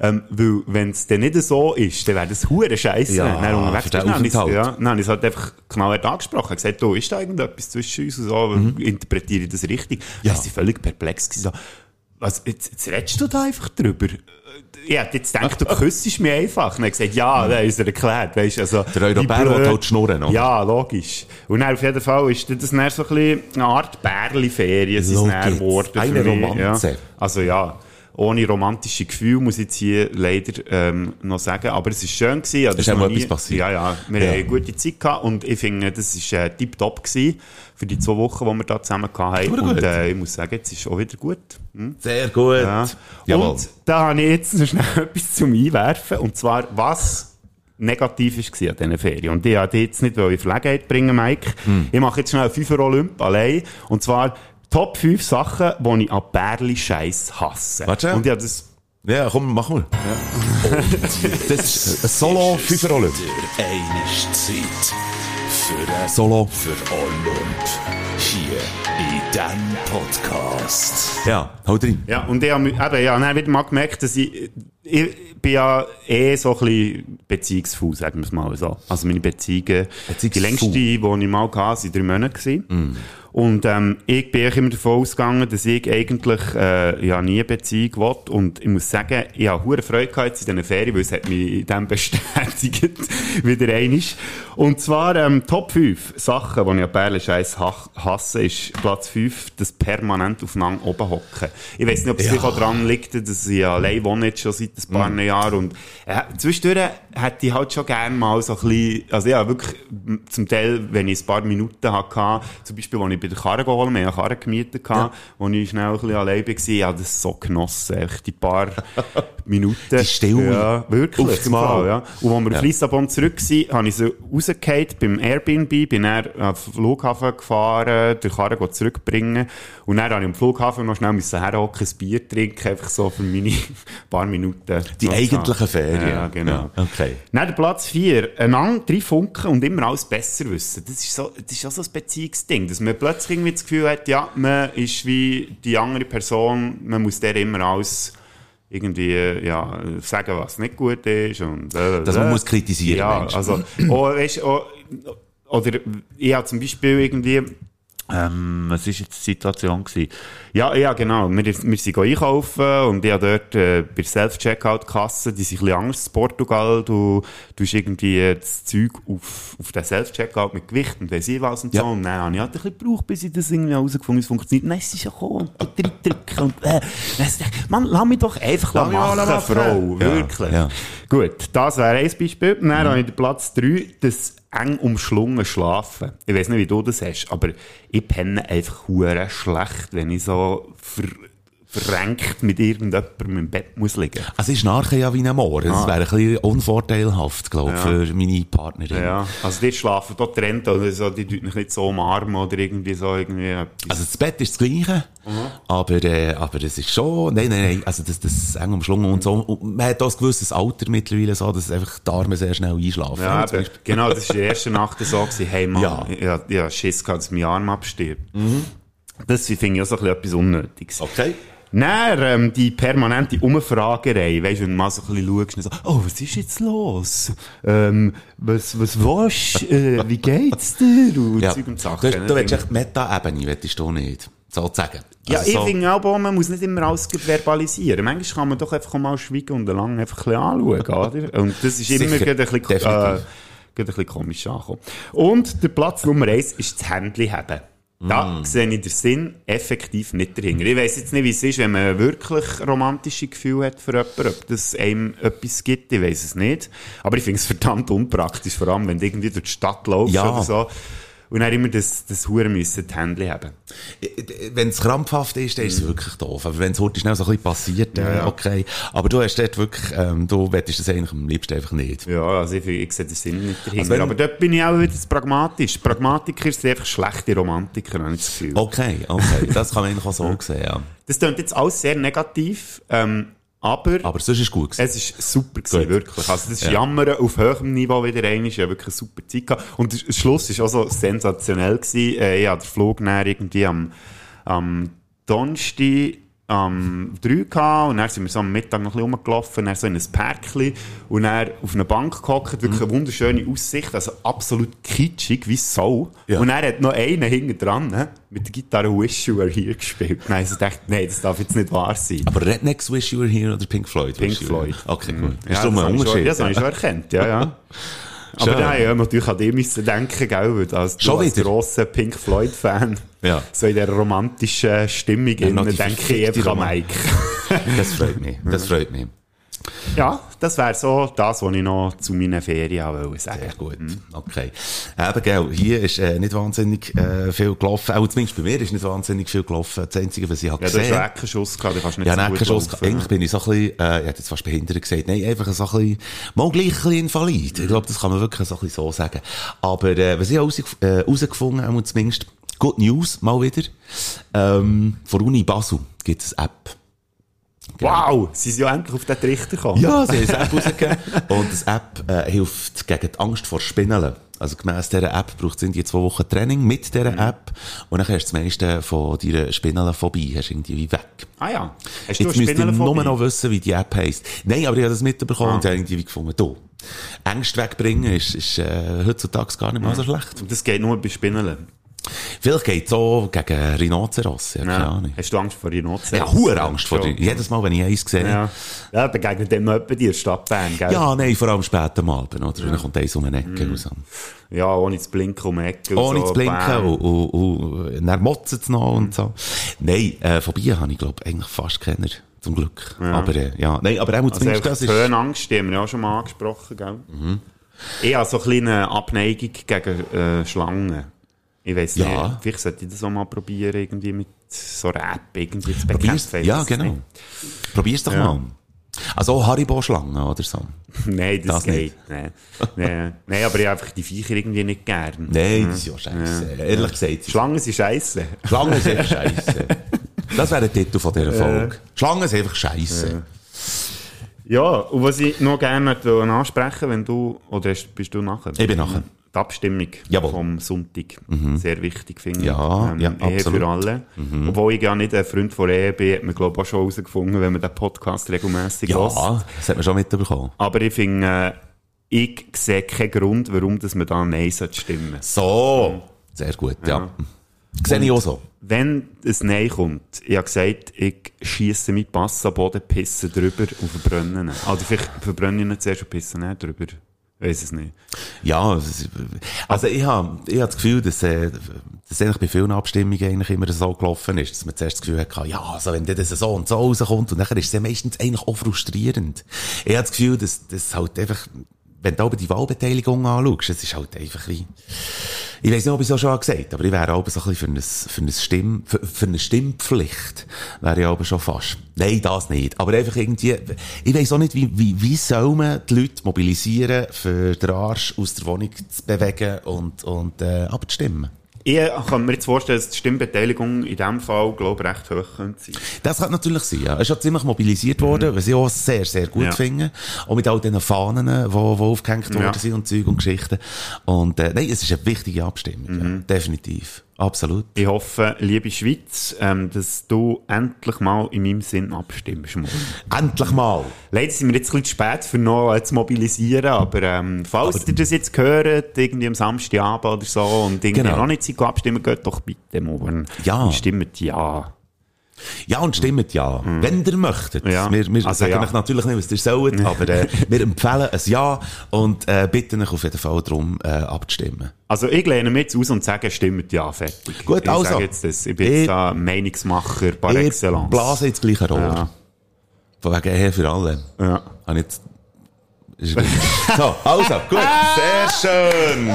ähm, weil, wenn es dann nicht so ist, dann wäre das hure Scheiße. Ja, dann unterwegs bist. Dann habe ich- Aufenthalt. ja, dann es halt einfach knallhart angesprochen. Ich habe gesagt, du, ist da irgendetwas zwischen uns und so? Interpretiere ich das richtig? Mhm. Ja. Ja. Sie völlig perplex gewesen, so, was, jetzt, jetzt redest du da einfach drüber. Ich hätte jetzt gedacht, du küssest mich einfach. Und er hat gesagt, ja, da ist er erklärt, weisst, also. Der Europäer will halt schnurren, oder? Ja, logisch. Und dann auf jeden Fall ist das dann so ein eine Art Bärli-Ferien, Logisch. dann geworden. für Eine mich, Romanze. Ja. Also ja, ohne romantische Gefühle muss ich jetzt hier leider ähm, noch sagen. Aber es ist schön gewesen. Also, Ist auch noch etwas passiert. Ja, ja. Wir Ja. haben eine gute Zeit gehabt und ich finde, das war äh, tipptopp gewesen für die zwei Wochen, die wir da zusammen hatten. Und äh, ich muss sagen, jetzt ist es auch wieder gut. Hm? Sehr gut. Ja. Jawohl. Und da habe ich jetzt noch schnell etwas zum Einwerfen. Und zwar, was negativ war an diesen Ferien. Und ich wollte jetzt nicht in Verlegenheit bringen, Mike. Hm. Ich mache jetzt schnell 5 Olymp allein. Und zwar Top 5 Sachen, die ich an Bärli-Scheiß hasse. Warte. Und ich habe das... Ja, komm, mach mal. Das ist ein Solo fünfer Olymp. Der eine Zeit für ein Solo. für Olymp. Hier in diesem Podcast. Ja, haut rein. Ja, und ich habe eben, ja, dann wieder mal gemerkt, dass ich, ich bin ja eh so ein bisschen beziehungsfaul, sagen wir es mal so. Also meine Beziehungen, die längste, die ich mal hatte, waren drei Monate. gewesen. Und ähm, ich bin eigentlich immer davon ausgegangen, dass ich eigentlich äh, ja, nie eine Beziehung will. Und ich muss sagen, ich habe hohe Freude gehabt in diesen Ferien, weil es hat mich in dem bestätigt, wieder einig. Und zwar ähm, Top 5 Sachen, die ich an Perlenscheiss ha- hasse, ist Platz 5, das permanent aufeinander oben hocken. Ich weiß nicht, ob es vielleicht auch daran liegt, dass ich allein wohne jetzt schon seit ein paar Jahren. Und äh, zwischendurch hätte ich halt schon gerne mal so ein bisschen, also ja, wirklich zum Teil, wenn ich ein paar Minuten hatte, zum Beispiel, als ich bei der Karre geholt wir haben eine Karre gemietet, ja. wo ich schnell ein bisschen allein war, ich habe das so genossen, echt, die paar Minuten. Die Stille. Ja, wirklich. Auf. Fall, ja. Und als wir Ja. auf Lissabon zurück sind, habe ich so rausgefallen beim Airbnb, bin dann auf den Flughafen gefahren, die Karre zurückbringen. Und dann habe ich am Flughafen noch schnell herhocken, ein Bier trinken, einfach so für meine paar Minuten. Die eigentlichen. Ferien. Ja, genau. Ja, okay. Dann der Platz 4. Einander drei Funken und immer alles besser wissen. Das ist so, das ist auch so ein Beziehungsding, dass man plötzlich irgendwie das Gefühl hat, ja, man ist wie die andere Person, man muss der immer alles irgendwie, ja, sagen, was nicht gut ist und, äh, Dass man muss kritisieren, Ja, also, oh, weißt, oh, oder ich habe zum Beispiel irgendwie, ähm, was war jetzt die Situation? Gewesen? Ja, ja, genau. Wir, wir sind einkaufen und ich habe dort äh, bei der Self-Checkout-Kasse, die sind ein bisschen anders in Portugal. Du, hast irgendwie äh, das Zeug auf, auf den Self-Checkout mit Gewicht und weiss ich was und Ja. so. Und dann habe ich halt ein bisschen gebraucht, bis ich das irgendwie herausgefunden habe, es funktioniert. Nein, es ist ja gekommen und dort reindrücken und äh. Mann, lass mich doch einfach Lass machen, machen. Frau. Ja, Wirklich. ja. Gut, das wäre ein Beispiel. Dann habe ich den Platz 3, das eng umschlungen Schlafen. Ich weiß nicht, wie du das hast, aber ich penne einfach schlecht, wenn ich so verrenkt mit irgendjemandem im Bett muss liegen. Also ich schnarche ja wie ein Moor. Das Ah. wäre ein bisschen unvorteilhaft, glaube ich, Ja. für meine Partnerin. Ja, also die schlafen dort trennt oder so, die tun mich nicht so umarmen oder irgendwie so irgendwie etwas. Also das Bett ist das Gleiche, aber, äh, aber es ist schon, nein, nein, nein, also das, das eng umschlungen und so. Und man hat auch ein gewisses Alter mittlerweile so, dass einfach die Arme sehr schnell einschlafen. Ja, Beispiel. genau, das war die erste Nacht so, gewesen, hey Mann, Ja. ja. ich, ich Schiss gehabt, dass mein Arm abstirbt. Das finde ich auch so ein bisschen etwas Unnötiges. Okay. Dann, ähm, die permanente Umfragerei, weisst du, wenn du mal so ein bisschen schaust, und so, oh, was ist jetzt los? Ähm, was, was willst du? Äh, wie geht's dir? Und Ja. Zeug und Sachen. Du, du willst echt Meta-Ebene, willst du nicht. Sozusagen. ja, Also ich so- finde auch, man muss nicht immer alles verbalisieren. Manchmal kann man doch einfach mal schweigen und lang einfach ein bisschen anschauen, oder? Und das ist immer Sicher, ein bisschen, äh, ein bisschen komisch angekommen. Und der Platz Nummer eins ist das Händchen haben. Da Mm. sehe ich den Sinn effektiv nicht dahinter. Ich weiss jetzt nicht, wie es ist, wenn man wirklich romantische Gefühle hat für jemanden, ob das einem etwas gibt, ich weiss es nicht. Aber ich finde es verdammt unpraktisch, vor allem wenn du irgendwie durch die Stadt laufst Ja. oder so. Und dann immer das, das Huren müssen die Händchen haben. Wenn es krampfhaft ist, dann ist es wirklich doof. Aber wenn es heute schnell so ein bisschen passiert, äh, Mhm. ja. okay. Aber du hast dort wirklich, ähm, du wettest das eigentlich am liebsten einfach nicht. Ja, also ich, ich sehe den Sinn nicht dahinter. Also aber dort bin ich auch wieder pragmatisch. Pragmatiker sind einfach schlechte Romantiker, habe ich das Gefühl. Okay, okay. Das kann man eigentlich auch so sehen, ja. Das klingt jetzt alles sehr negativ, ähm, aber, Aber sonst ist gut gewesen. es ist super gewesen, Gut. wirklich. Also das ist Ja. Jammern auf höherem Niveau wieder einmal. Ich habe wirklich eine super Zeit gehabt. Und der Schluss war auch so sensationell gewesen. Äh, ich hatte den Flug näher irgendwie am, am Donnerstag am 3 gehabt und dann sind wir so am Mittag noch ein bisschen rumgelaufen, dann so in ein Pärkchen und dann auf eine Bank gehockt, wirklich Mhm. eine wunderschöne Aussicht, also absolut kitschig, wie Sau. Ja. Und dann hat noch einer hinten dran ne, mit der Gitarre Wish You Were Here gespielt. Dann habe ich so gedacht, nein, das darf jetzt nicht wahr sein. Aber Rednecks Wish You Were Here oder Pink Floyd? Pink Floyd. Okay, gut. Ja, Ist darum das ein Unterschied. Ja, das habe ich schon erkannt, ja, ja. Aber Schön. nein, ja, natürlich an dem müssen denken, gell, als, Schon als wieder? grosser Pink Floyd-Fan, Ja. so in dieser romantischen Stimmung, Ja, innen, denke ich einfach an Mike. Das freut mich. Das freut mich. Ja, das wäre so das, was ich noch zu meinen Ferien wollte sagen. Sehr gut. Okay. Eben, gell, hier ist äh, nicht wahnsinnig äh, viel gelaufen. Auch zumindest bei mir ist nicht wahnsinnig viel gelaufen. Das Einzige, was ich habe Ja, du hast gesehen schon Eckenschuss gehabt, du kannst nicht Ja, so nein, gut kein Schuss. laufen. Eigentlich bin ich so ein bisschen, äh, ich hätte jetzt fast behindert gesagt, nein, einfach so ein bisschen, mal gleich ein bisschen invalid. Ich glaube, das kann man wirklich so ein bisschen so sagen. Aber, äh, was ich äh, herausgefunden habe, und zumindest Good News, mal wieder, ähm, von Uni Basel gibt es eine App. Wow, sie sind ja endlich auf den Trichter gekommen. Ja, sie haben eine App rausgegeben. Und das App äh, hilft gegen die Angst vor Spinnen. Also gemäss dieser App braucht es die zwei Wochen Training mit dieser Mhm. App. Und dann hast du das meiste von deiner Spinnenphobie hast du irgendwie wie weg. Ah ja. Hast du Jetzt müsst ihr nur noch wissen, wie die App heisst. Nein, aber ich habe das mitbekommen Ah. und habe irgendwie gefunden, du, Ängste wegbringen ist, ist äh, heutzutage gar nicht mal so schlecht. Und das geht nur bei Spinnen. Vielleicht geht es auch gegen Rhinoceros, ja, Ja. Hast du Angst vor Rhinoceros? Ja, hohe Angst vor dir. Jedes Mal, wenn ich eins sehe. Ja. Ja, begegnet dem jemand der Stadt Bern, gell? Ja, nein, vor allem später am Abend, oder? Dann kommt eins um eine Ecke raus. Ja, ohne zu blinken um Ecke. Ohne so. zu blinken und, und, und dann motzt es noch und so. Nein, äh, Phobie habe ich, glaube eigentlich fast keiner. Zum Glück. Aber, äh, ja. Nein, aber auch Also zumindest einfach das ist... Höhenangst, die haben wir ja auch schon mal angesprochen, gell? Ich habe so eine kleine Abneigung gegen äh, Schlangen. Ich Ja. nicht, vielleicht sollte ich das auch mal probieren, irgendwie mit so einer App irgendwie zu bekämpfen. Ja, genau. Probier's doch Ja. mal. Also auch Haribo-Schlangen oder so. Nein, das, Das geht. nicht. Nein. Nein. Nein, aber ich habe einfach die Viecher irgendwie nicht gern. Nein, das ist ja scheiße. Ehrlich gesagt. Schlangen sind scheisse. Schlangen sind einfach scheiße. Das wäre der Titel von dieser Folge. Schlangen sind einfach scheiße. Ja, und was ich noch gerne ansprechen wenn du, oder bist du nachher? Ich bin nachher. Die Abstimmung Jawohl. vom Sonntag. Sehr wichtig, finde ich. Ja, ja, Ehe absolut. für alle. Obwohl ich ja nicht ein Freund von Ehe bin, hat man, glaube ich, auch schon herausgefunden, wenn man den Podcast regelmässig hört. Ja, das hat man schon mitbekommen. Aber ich finde, äh, ich sehe keinen Grund, warum dass man da Nein sollte stimmen So. Sehr gut, ja. Sehe ich auch so. Wenn ein Nein kommt, ich habe gesagt, ich schiesse mit Pass am Boden, pisse drüber und verbrenne ihn. Oder vielleicht verbrenne ich ihn zuerst und pisse nicht drüber. Weiss es nicht. Ja, also ich habe ich hab das Gefühl, dass, äh, dass eigentlich bei vielen Abstimmungen eigentlich immer so gelaufen ist, dass man zuerst das Gefühl hatte, ja, also wenn das so und so rauskommt und nachher ist es ja meistens eigentlich auch frustrierend. Ich habe das Gefühl, dass das halt einfach, wenn du aber die Wahlbeteiligung anschaust, es ist halt einfach wie, ich weiß nicht, ob ich es auch schon gesagt habe, aber ich wäre auch so ein bisschen für, ein, für, eine Stimm, für, für eine Stimmpflicht, wäre ich aber schon fast. Nein, das nicht. Aber einfach irgendwie, ich weiß auch nicht, wie, wie, wie soll man die Leute mobilisieren, für den Arsch aus der Wohnung zu bewegen und, und äh, abzustimmen. Ich kann mir jetzt vorstellen, dass die Stimmbeteiligung in diesem Fall, glaube ich, recht hoch könnte sein. Das kann natürlich sein, ja. Es ist schon ziemlich mobilisiert worden, was ich auch sehr, sehr gut Ja. finde. Auch mit all diesen Fahnen, die, die aufgehängt worden Ja. sind und Zeug und Geschichten. Und, äh, nein, es ist eine wichtige Abstimmung, ja. Definitiv. Absolut. Ich hoffe, liebe Schweiz, ähm, dass du endlich mal in meinem Sinn abstimmst. morgen. Endlich mal! Leider sind wir jetzt ein bisschen zu spät, für noch äh, zu mobilisieren, aber ähm, falls ihr das jetzt hört, irgendwie am Samstagabend oder so, und irgendwie Genau. noch nicht abstimmen, geht doch bitte morgen. Ja. Und stimmt ja. Ja, und stimmt ja. Wenn ihr möchtet. Ja. Wir, wir Also sagen ja. euch natürlich nicht, was ihr sollt, aber äh, wir empfehlen ein Ja und äh, bitten euch auf jeden Fall darum, äh, abzustimmen. Also ich lehne mich jetzt aus und sage, stimmt ja, fertig. Gut, ich also. Sage jetzt das. Ich bin Ich- jetzt da Meinungsmacher par Ich excellence. blase ins gleiche Rohr. Ja. Von wegen Ehe für alle. Ja. Habe ich jetzt... So, also, gut. Sehr schön.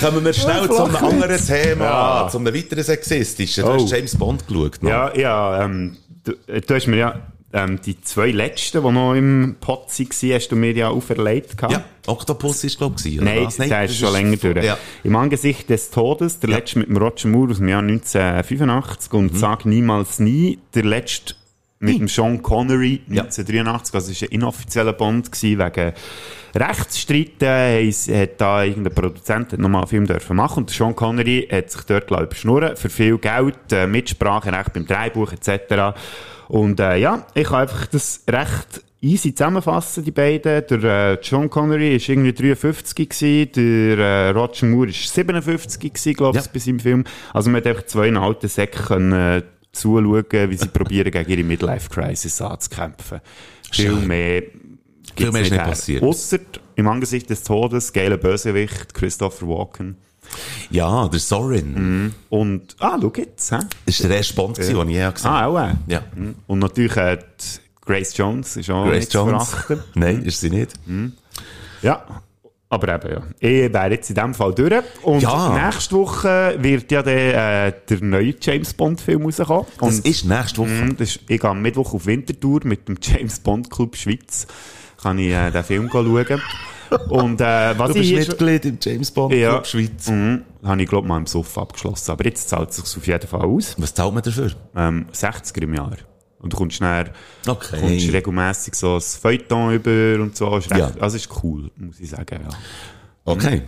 Kommen wir schnell zu einem anderen Thema, Ja. zu einem weiteren sexistischen. Du Oh. hast James Bond geschaut. noch. Ja, ja, ähm, du, äh, du hast mir ja ähm, die zwei letzten, die noch im Pot waren, hast du mir ja auferlegt. gehabt. ja. Octopus ist, glaube ich, oder Nein, was? der ist schon länger durch. Ja. Im Angesicht des Todes, der Ja. letzte mit dem Roger Moore aus dem Jahr 1985 Mhm. und Sag niemals nie, der letzte mit dem Sean Connery Ja. 1983. Also, es war ein inoffizieller Bond gewesen, wegen Rechtsstreiten. Es hat da irgendein Produzent nochmal einen Film dürfen machen und Sean Connery hat sich dort glaub ich, überschnurren für viel Geld, äh, Mitspracherecht beim Drehbuch etc. Und äh, ja, ich kann einfach das recht easy zusammenfassen, die beiden. Der äh, Sean Connery war irgendwie 53 gewesen, der äh, Roger Moore war 57 gewesen, glaube ich, Ja. bei seinem Film. Also man hat einfach zwei alten Säcke können, äh, zuschauen, wie sie probieren, gegen ihre Midlife-Crisis anzukämpfen. Viel mehr Viel mehr ist nicht passiert. Ausser im Angesicht des Todes, geiler Bösewicht, Christopher Walken. Ja, der Sorin. Und, ah, schau jetzt, hä? Das war der erste Bond, gewesen, den ich je gesehen Ah, auch. Ja. Mhm. Und natürlich äh, Grace Jones ist auch Grace nicht Jones. Nein, ist sie nicht. Ja. Aber eben, ja. Ich wäre jetzt in dem Fall durch. Und Ja. nächste Woche wird ja der, äh, der neue James Bond-Film rauskommen. Das Und, ist nächste Woche. Mhm, das ist, ich gehe am Mittwoch auf Wintertour mit dem James Bond Club Schweiz. Kann ich äh, den Film schauen. Und äh, was Du bist ich Mitglied im James Bond ja, Club Schweiz. Mhm, habe ich glaube mal im Sofa abgeschlossen. Aber jetzt zahlt es sich auf jeden Fall aus. Was zahlt man dafür? Ähm, 60er im Jahr. Und du kommst schnell, Okay. kommst regelmässig so ein Feuilleton über und so. Ist recht, Ja. Also ist cool, muss ich sagen, ja. Okay.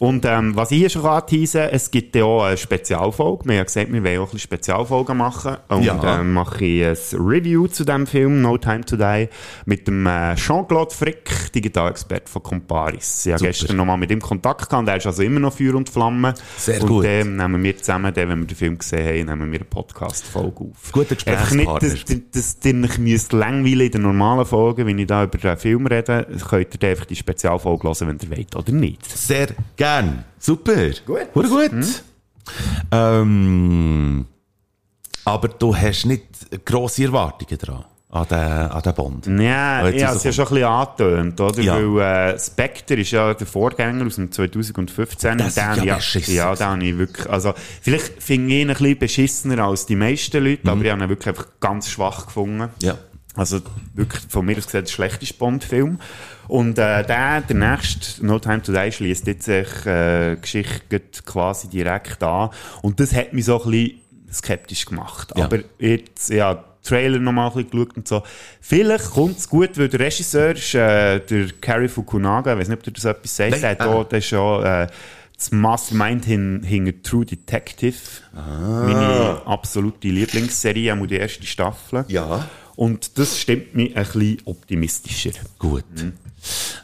Und ähm, was ich hier schon anteasen kann, es gibt ja auch eine Spezialfolge. Wir haben ja gesagt, wir wollen auch ein bisschen Spezialfolgen machen. Und Ja. dann mache ich ein Review zu dem Film, No Time to Die, mit dem äh, Jean-Claude Frick, Digitalexperte von Comparis. Ich habe gestern nochmal mit ihm Kontakt gehabt, er ist also immer noch Feuer und Flamme. Sehr und gut. dann nehmen wir zusammen, dann, wenn wir den Film gesehen haben, nehmen wir eine Podcast-Folge auf. Guter Einfach nicht, Gesprächspartner. dass, dass, dass ihr euch müsst langweilen in den normalen Folgen, wenn ich da über den Film rede, könnt ihr einfach die Spezialfolge hören, wenn ihr wollt oder nicht. Sehr gern. Super. Gut. Hure gut. Ähm, aber du hast nicht grosse Erwartungen dran, an den, an den Bond. Ja, ich habe ist es ja schon ein bisschen angetönt, oder? Ja. Weil äh, Spectre ist ja der Vorgänger aus dem 2015. Das ist ja beschissen Ja, den habe ich wirklich, also, vielleicht finde ich ihn ein bisschen beschissener als die meisten Leute, aber ich habe ihn wirklich einfach ganz schwach gefunden. Mhm. Ja. Also wirklich von mir aus gesehen der schlechteste Bond-Film. Und äh, der, der nächste, No Time to Die, schließt jetzt sich äh, Geschichte quasi direkt an. Und das hat mich so ein bisschen skeptisch gemacht. Ja. Aber jetzt, ja, Trailer nochmal ein bisschen geschaut und so. Vielleicht kommt es gut, weil der Regisseur ist äh, der Cary Fukunaga, ich weiß nicht, ob dir das etwas Nein. der hat Ah. ist schon äh, das Mastermind hin, hinter True Detective. Meine absolute Lieblingsserie, auch die erste Staffel. Ja. Und das stimmt mich ein bisschen optimistischer. Gut.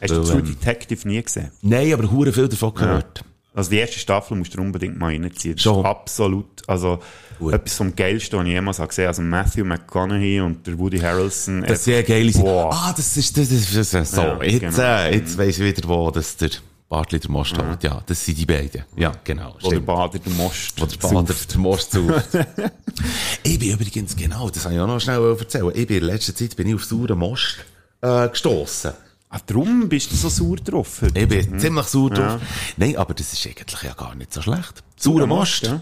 Hast du True ähm, Detective nie gesehen? Nein, aber hure viel davon gehört. Also die erste Staffel musst du unbedingt mal reinziehen. Das Schon. ist absolut, also Gut. etwas vom Geilsten, was ich jemals habe gesehen habe. Also Matthew McConaughey und der Woody Harrelson. Das ist sehr geil. Wow. Ah, das ist, das ist, das ist so. Ja, jetzt, genau. äh, jetzt weiss ich wieder, wo das der Bartli der Most hat. Ja, das sind die beiden. Ja, genau. Oder. Bader, der Most. Wo der Bader der Most sauft. ich bin übrigens, genau, das habe ich auch noch schnell erzählen. Ich bin in letzter Zeit bin ich auf sauren Most äh, gestossen. Ah, darum bist du so sauer drauf. heute. Ich bin ziemlich sauer drauf. Nein, aber das ist eigentlich ja gar nicht so schlecht. Saurer Most. ja.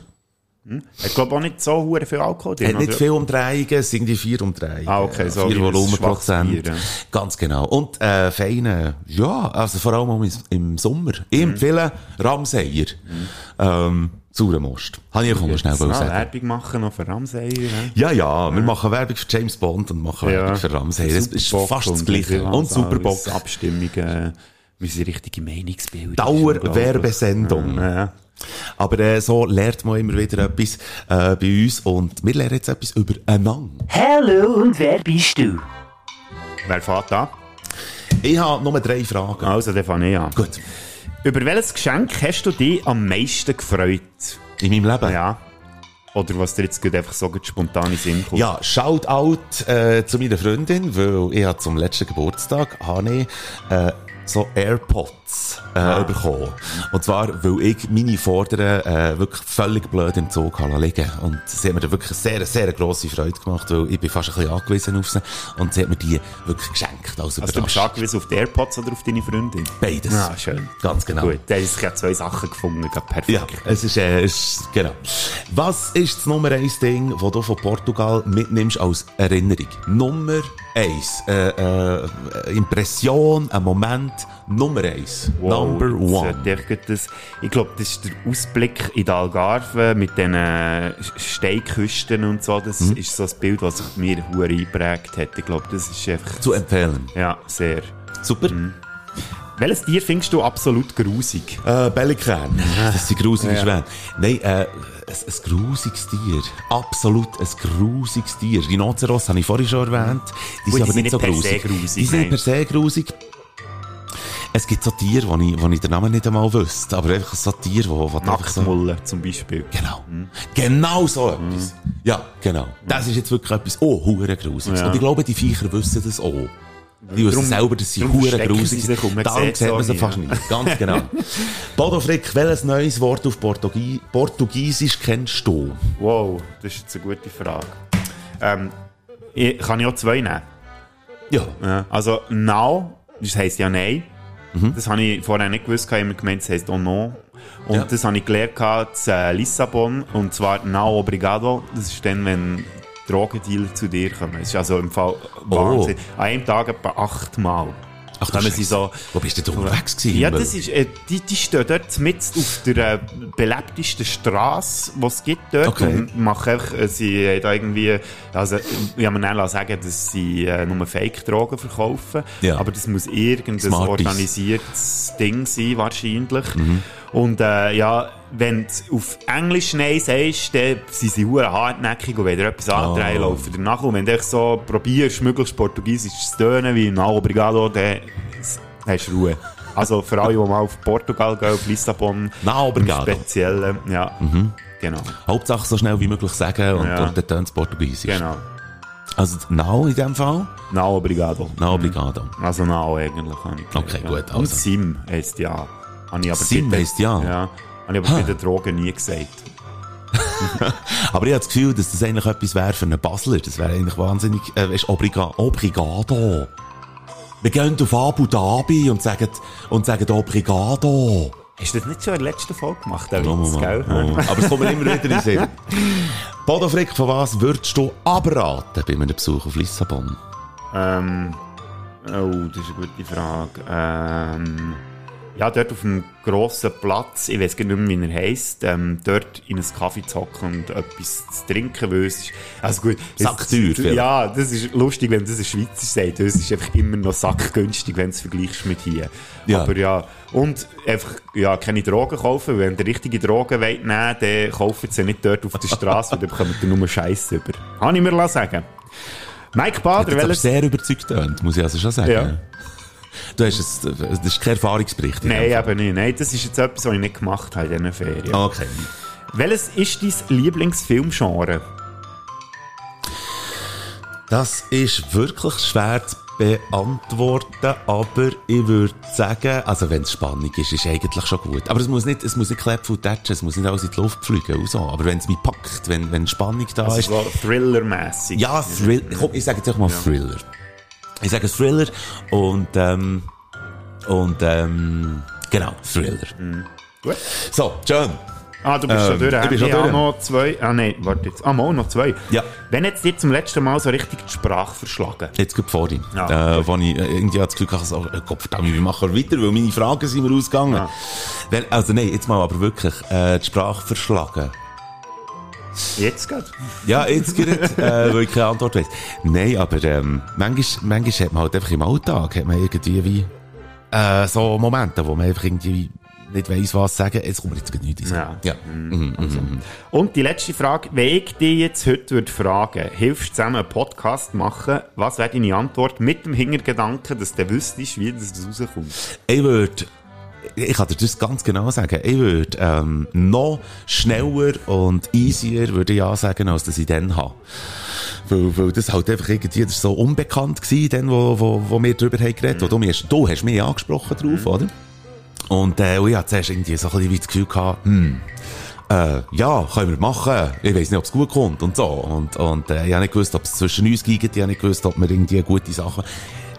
Hm? Ich glaube auch nicht so viel Alkohol drin. Hat nicht viel Umdrehungen, es sind die vier Umdrehungen. Ah, okay, so Vier Volumenprozent. Bier, ja. Ganz genau. Und, äh, feine, ja, also vor allem im, im Sommer. Ich Mhm. empfehle Ramseyer. Ähm, Saurenmost. Habe ich auch noch schnell sagen. Werbung machen noch für Ramsey. Ja. Ja, ja, wir machen Werbung für James Bond und machen Werbung für Ramseyer. Das ist fast das und Gleiche. Und Superbock. alles, Abstimmungen. Wir sind richtige Meinungsbilder. Dauerwerbesendung. Ja, ja. Aber äh, so lernt man immer wieder etwas äh, bei uns und wir lernen jetzt etwas über einander. Hallo und wer bist du? Wer fährt an? Ich habe nur drei Fragen. Also, der fange ich an. Gut. Über welches Geschenk hast du dich am meisten gefreut? In meinem Leben? Ja. Oder was dir jetzt einfach so spontan in den Sinn kommt? Ja, Shoutout äh, zu meiner Freundin, weil ich zum letzten Geburtstag habe ich, äh, so AirPods äh, bekommen. Und zwar, weil ich meine Vorderen äh, wirklich völlig blöd im Zug habe liegen Und sie hat mir da wirklich sehr, sehr grosse Freude gemacht, weil ich bin fast ein bisschen angewiesen auf sie. Und sie hat mir die wirklich geschenkt. Also, Also, du bist angewiesen auf die AirPods oder auf deine Freundin? Beides. Ah, schön. Ganz genau. Gut, da sich ja zwei Sachen gefunden, perfekt. Ja, es ist, äh, es ist, genau. Was ist das Nummer eins Ding, das du von Portugal mitnimmst als Erinnerung? Nummer eins. Äh, äh, Impression, ein Moment, Nummer eins. Number das one. das, ich glaube, das ist der Ausblick in die Algarve mit diesen Steinküsten und so. Das Mhm. ist so ein Bild, was sich mir hure eingeprägt hat. Ich glaube, das ist einfach... Zu empfehlen. Ja, sehr. Super. Welches Tier findest du absolut grusig? Äh, Bellikran. Das sind grusige Ja. Schwäne. Nein, äh, ein, ein grusiges Tier. Absolut ein grusiges Tier. Rhinoceros habe ich vorhin schon erwähnt. Die Gut, sind die aber sind nicht so nicht se grusig. grusig, Die sind nein. per se grusig. Es gibt so Tiere, wo ich, wo ich den Namen nicht einmal wüsste. Aber einfach so Tiere, wo, wo einfach so... Zum Beispiel. Genau. Genau so etwas. Ja, genau. Das ist jetzt wirklich etwas, oh, hure grusiges. Ja. Und ich glaube, die Viecher wissen das auch. Die wissen selber, dass sie hure grusig man Darum sieht man sie fast nicht. Ganz genau. Bodo Frick, welches neues Wort auf Portugie Portugiesisch kennst du? Wow, das ist jetzt eine gute Frage. Ähm, ich, kann ich auch zwei nehmen? Ja. Ja. Also, now, das heisst ja nein. Mhm. Das habe ich vorher nicht gewusst, ich habe immer gemeint, es heisst oh no. Und Ja. das habe ich gelernt in Lissabon, und zwar now obrigado. Das ist dann, wenn Drogendealer zu dir kommen. Das ist also im Fall Wahnsinn. An einem Tag etwa achtmal. Oh. Ach, du sie so, Wo bist du denn unterwegs gewesen? ja, das ist, äh, die, die stehen dort mitten auf der äh, belebtesten Straße, die es gibt dort. Okay. Und machen einfach, äh, sie haben da irgendwie, also, ich habe mir sagen, dass sie äh, nur Fake-Drogen verkaufen. Ja. Aber das muss irgendein Smarties. organisiertes Ding sein, wahrscheinlich. Mhm. Und äh, ja, wenn du auf Englisch Nein sagst, dann sind sie hure hartnäckig und wenn dir etwas Ah. antreiben, laufen danach. Und wenn du so probierst, möglichst Portugiesisch zu tönen, wie «Na, obrigado», dann hast du Ruhe. Also für alle, die mal auf Portugal gehen, auf Lissabon, «Na, obrigado». im Speziellen, ja, genau, Hauptsache so schnell wie möglich sagen und, Ja. und dann tönt es Portugiesisch. genau. Also, now in dem Fall? «Na, obrigado». Na, obrigado. Also «Na» eigentlich, Okay, gut, ja. Und also. «Sim» heisst «Ja». Sim heisst «Ja». Ja, habe ich aber bei den Drogen nie gesagt. Aber ich habe das Gefühl, dass das eigentlich etwas wäre für einen Basler. Das wäre eigentlich wahnsinnig, äh, weisst, Obriga Obrigado. Wir gehen auf Abu Dhabi und sagen, und sagen Obrigado. Hast du das nicht schon in der letzten Folge gemacht, Witz, Mann, gell? Aber es kommt immer wieder in den Sinn. Bodo Frick, von was würdest du abraten bei einem Besuch auf Lissabon? Ähm, oh, das ist eine gute Frage. Ähm, ja, dort auf dem grossen Platz, ich weiß gar nicht mehr, wie er heisst, ähm, dort in einen Kaffee zu hocken und etwas zu trinken, weil es ist, also gut. Sackteuer, vielleicht. Ja, das ist lustig, wenn das ein Schweizer sagt, es ist einfach immer noch sackgünstig, wenn du es vergleichst mit hier. Ja. Aber ja, und einfach, ja, keine Drogen kaufen, wenn ihr richtige Drogen wollt nehmen, dann kauft sie nicht dort auf der Straße, weil dann bekommt ihr nur Scheiß über. Kann ich mir lassen sagen. Mike Bader, jetzt aber welches... sehr überzeugt tönt, muss ich also schon sagen. Ja. Du hast es, das ist kein Erfahrungsbericht. in Nein, Fall. eben nicht. Nein, das ist jetzt etwas, was ich nicht gemacht habe in diesen Ferien. Okay. Welches ist dein Lieblingsfilmgenre? Das ist wirklich schwer zu beantworten, aber ich würde sagen, also wenn es Spannung ist, ist eigentlich schon gut. Aber es muss nicht, es muss nicht klepfen und es muss nicht alles in die Luft fliegen und so. Aber wenn es mich packt, wenn, wenn Spannung da Also ist. so Thriller-mässig. Ja, Thrill, komm, ich sage jetzt auch mal Thriller. Ich sage Thriller und, ähm, und, ähm, genau, Thriller. Gut. So, John. Ah, du bist Ähm, schon durch. ich bin schon ich habe durch. noch zwei. Ah, nein, warte jetzt. Ah, mal noch zwei. Ja. Wenn jetzt dir zum letzten Mal so richtig die Sprache verschlagen. Jetzt geht vor ihm. Ja, äh, wo ich äh, irgendwie das Gefühl hatte, so, äh, Gott verdammt, wie machen wir weiter, weil meine Fragen sind mir ausgegangen. Ja. Wenn, also nein, jetzt mal aber wirklich, äh, die Sprache verschlagen. Jetzt geht. Ja, jetzt gerade, äh, weil ich keine Antwort weiss. Nein, aber ähm, manchmal, manchmal hat man halt einfach im Alltag, hat man irgendwie wie, äh, so Momente, wo man einfach irgendwie nicht weiss, was sagen. Jetzt kommt jetzt gerade nicht in den Sinn. Ja. ja. Mhm, mhm. Und die letzte Frage. Wenn ich dich jetzt heute würde fragen, hilfst du zusammen einen Podcast machen, was wäre deine Antwort mit dem Hintergedanken, dass du wüsstest, wie das rauskommt? Ich würde, ich kann dir das ganz genau sagen, ich würde ähm, noch schneller und easier, würde ich ja sagen, als dass ich dann habe. Weil, weil das halt einfach irgendwie das so unbekannt gewesen, dann, wo, wo, wo wir darüber haben geredet. Wo du, mich, du hast mich angesprochen drauf, oder? Und, äh, und ich hatte zuerst irgendwie so ein bisschen das Gefühl gehabt, hm, äh, ja, können wir machen. Ich weiss nicht, ob es gut kommt und so. Und, und äh, ich habe nicht gewusst, ob es zwischen uns geht. Ich habe nicht gewusst, ob wir irgendwie gute Sachen...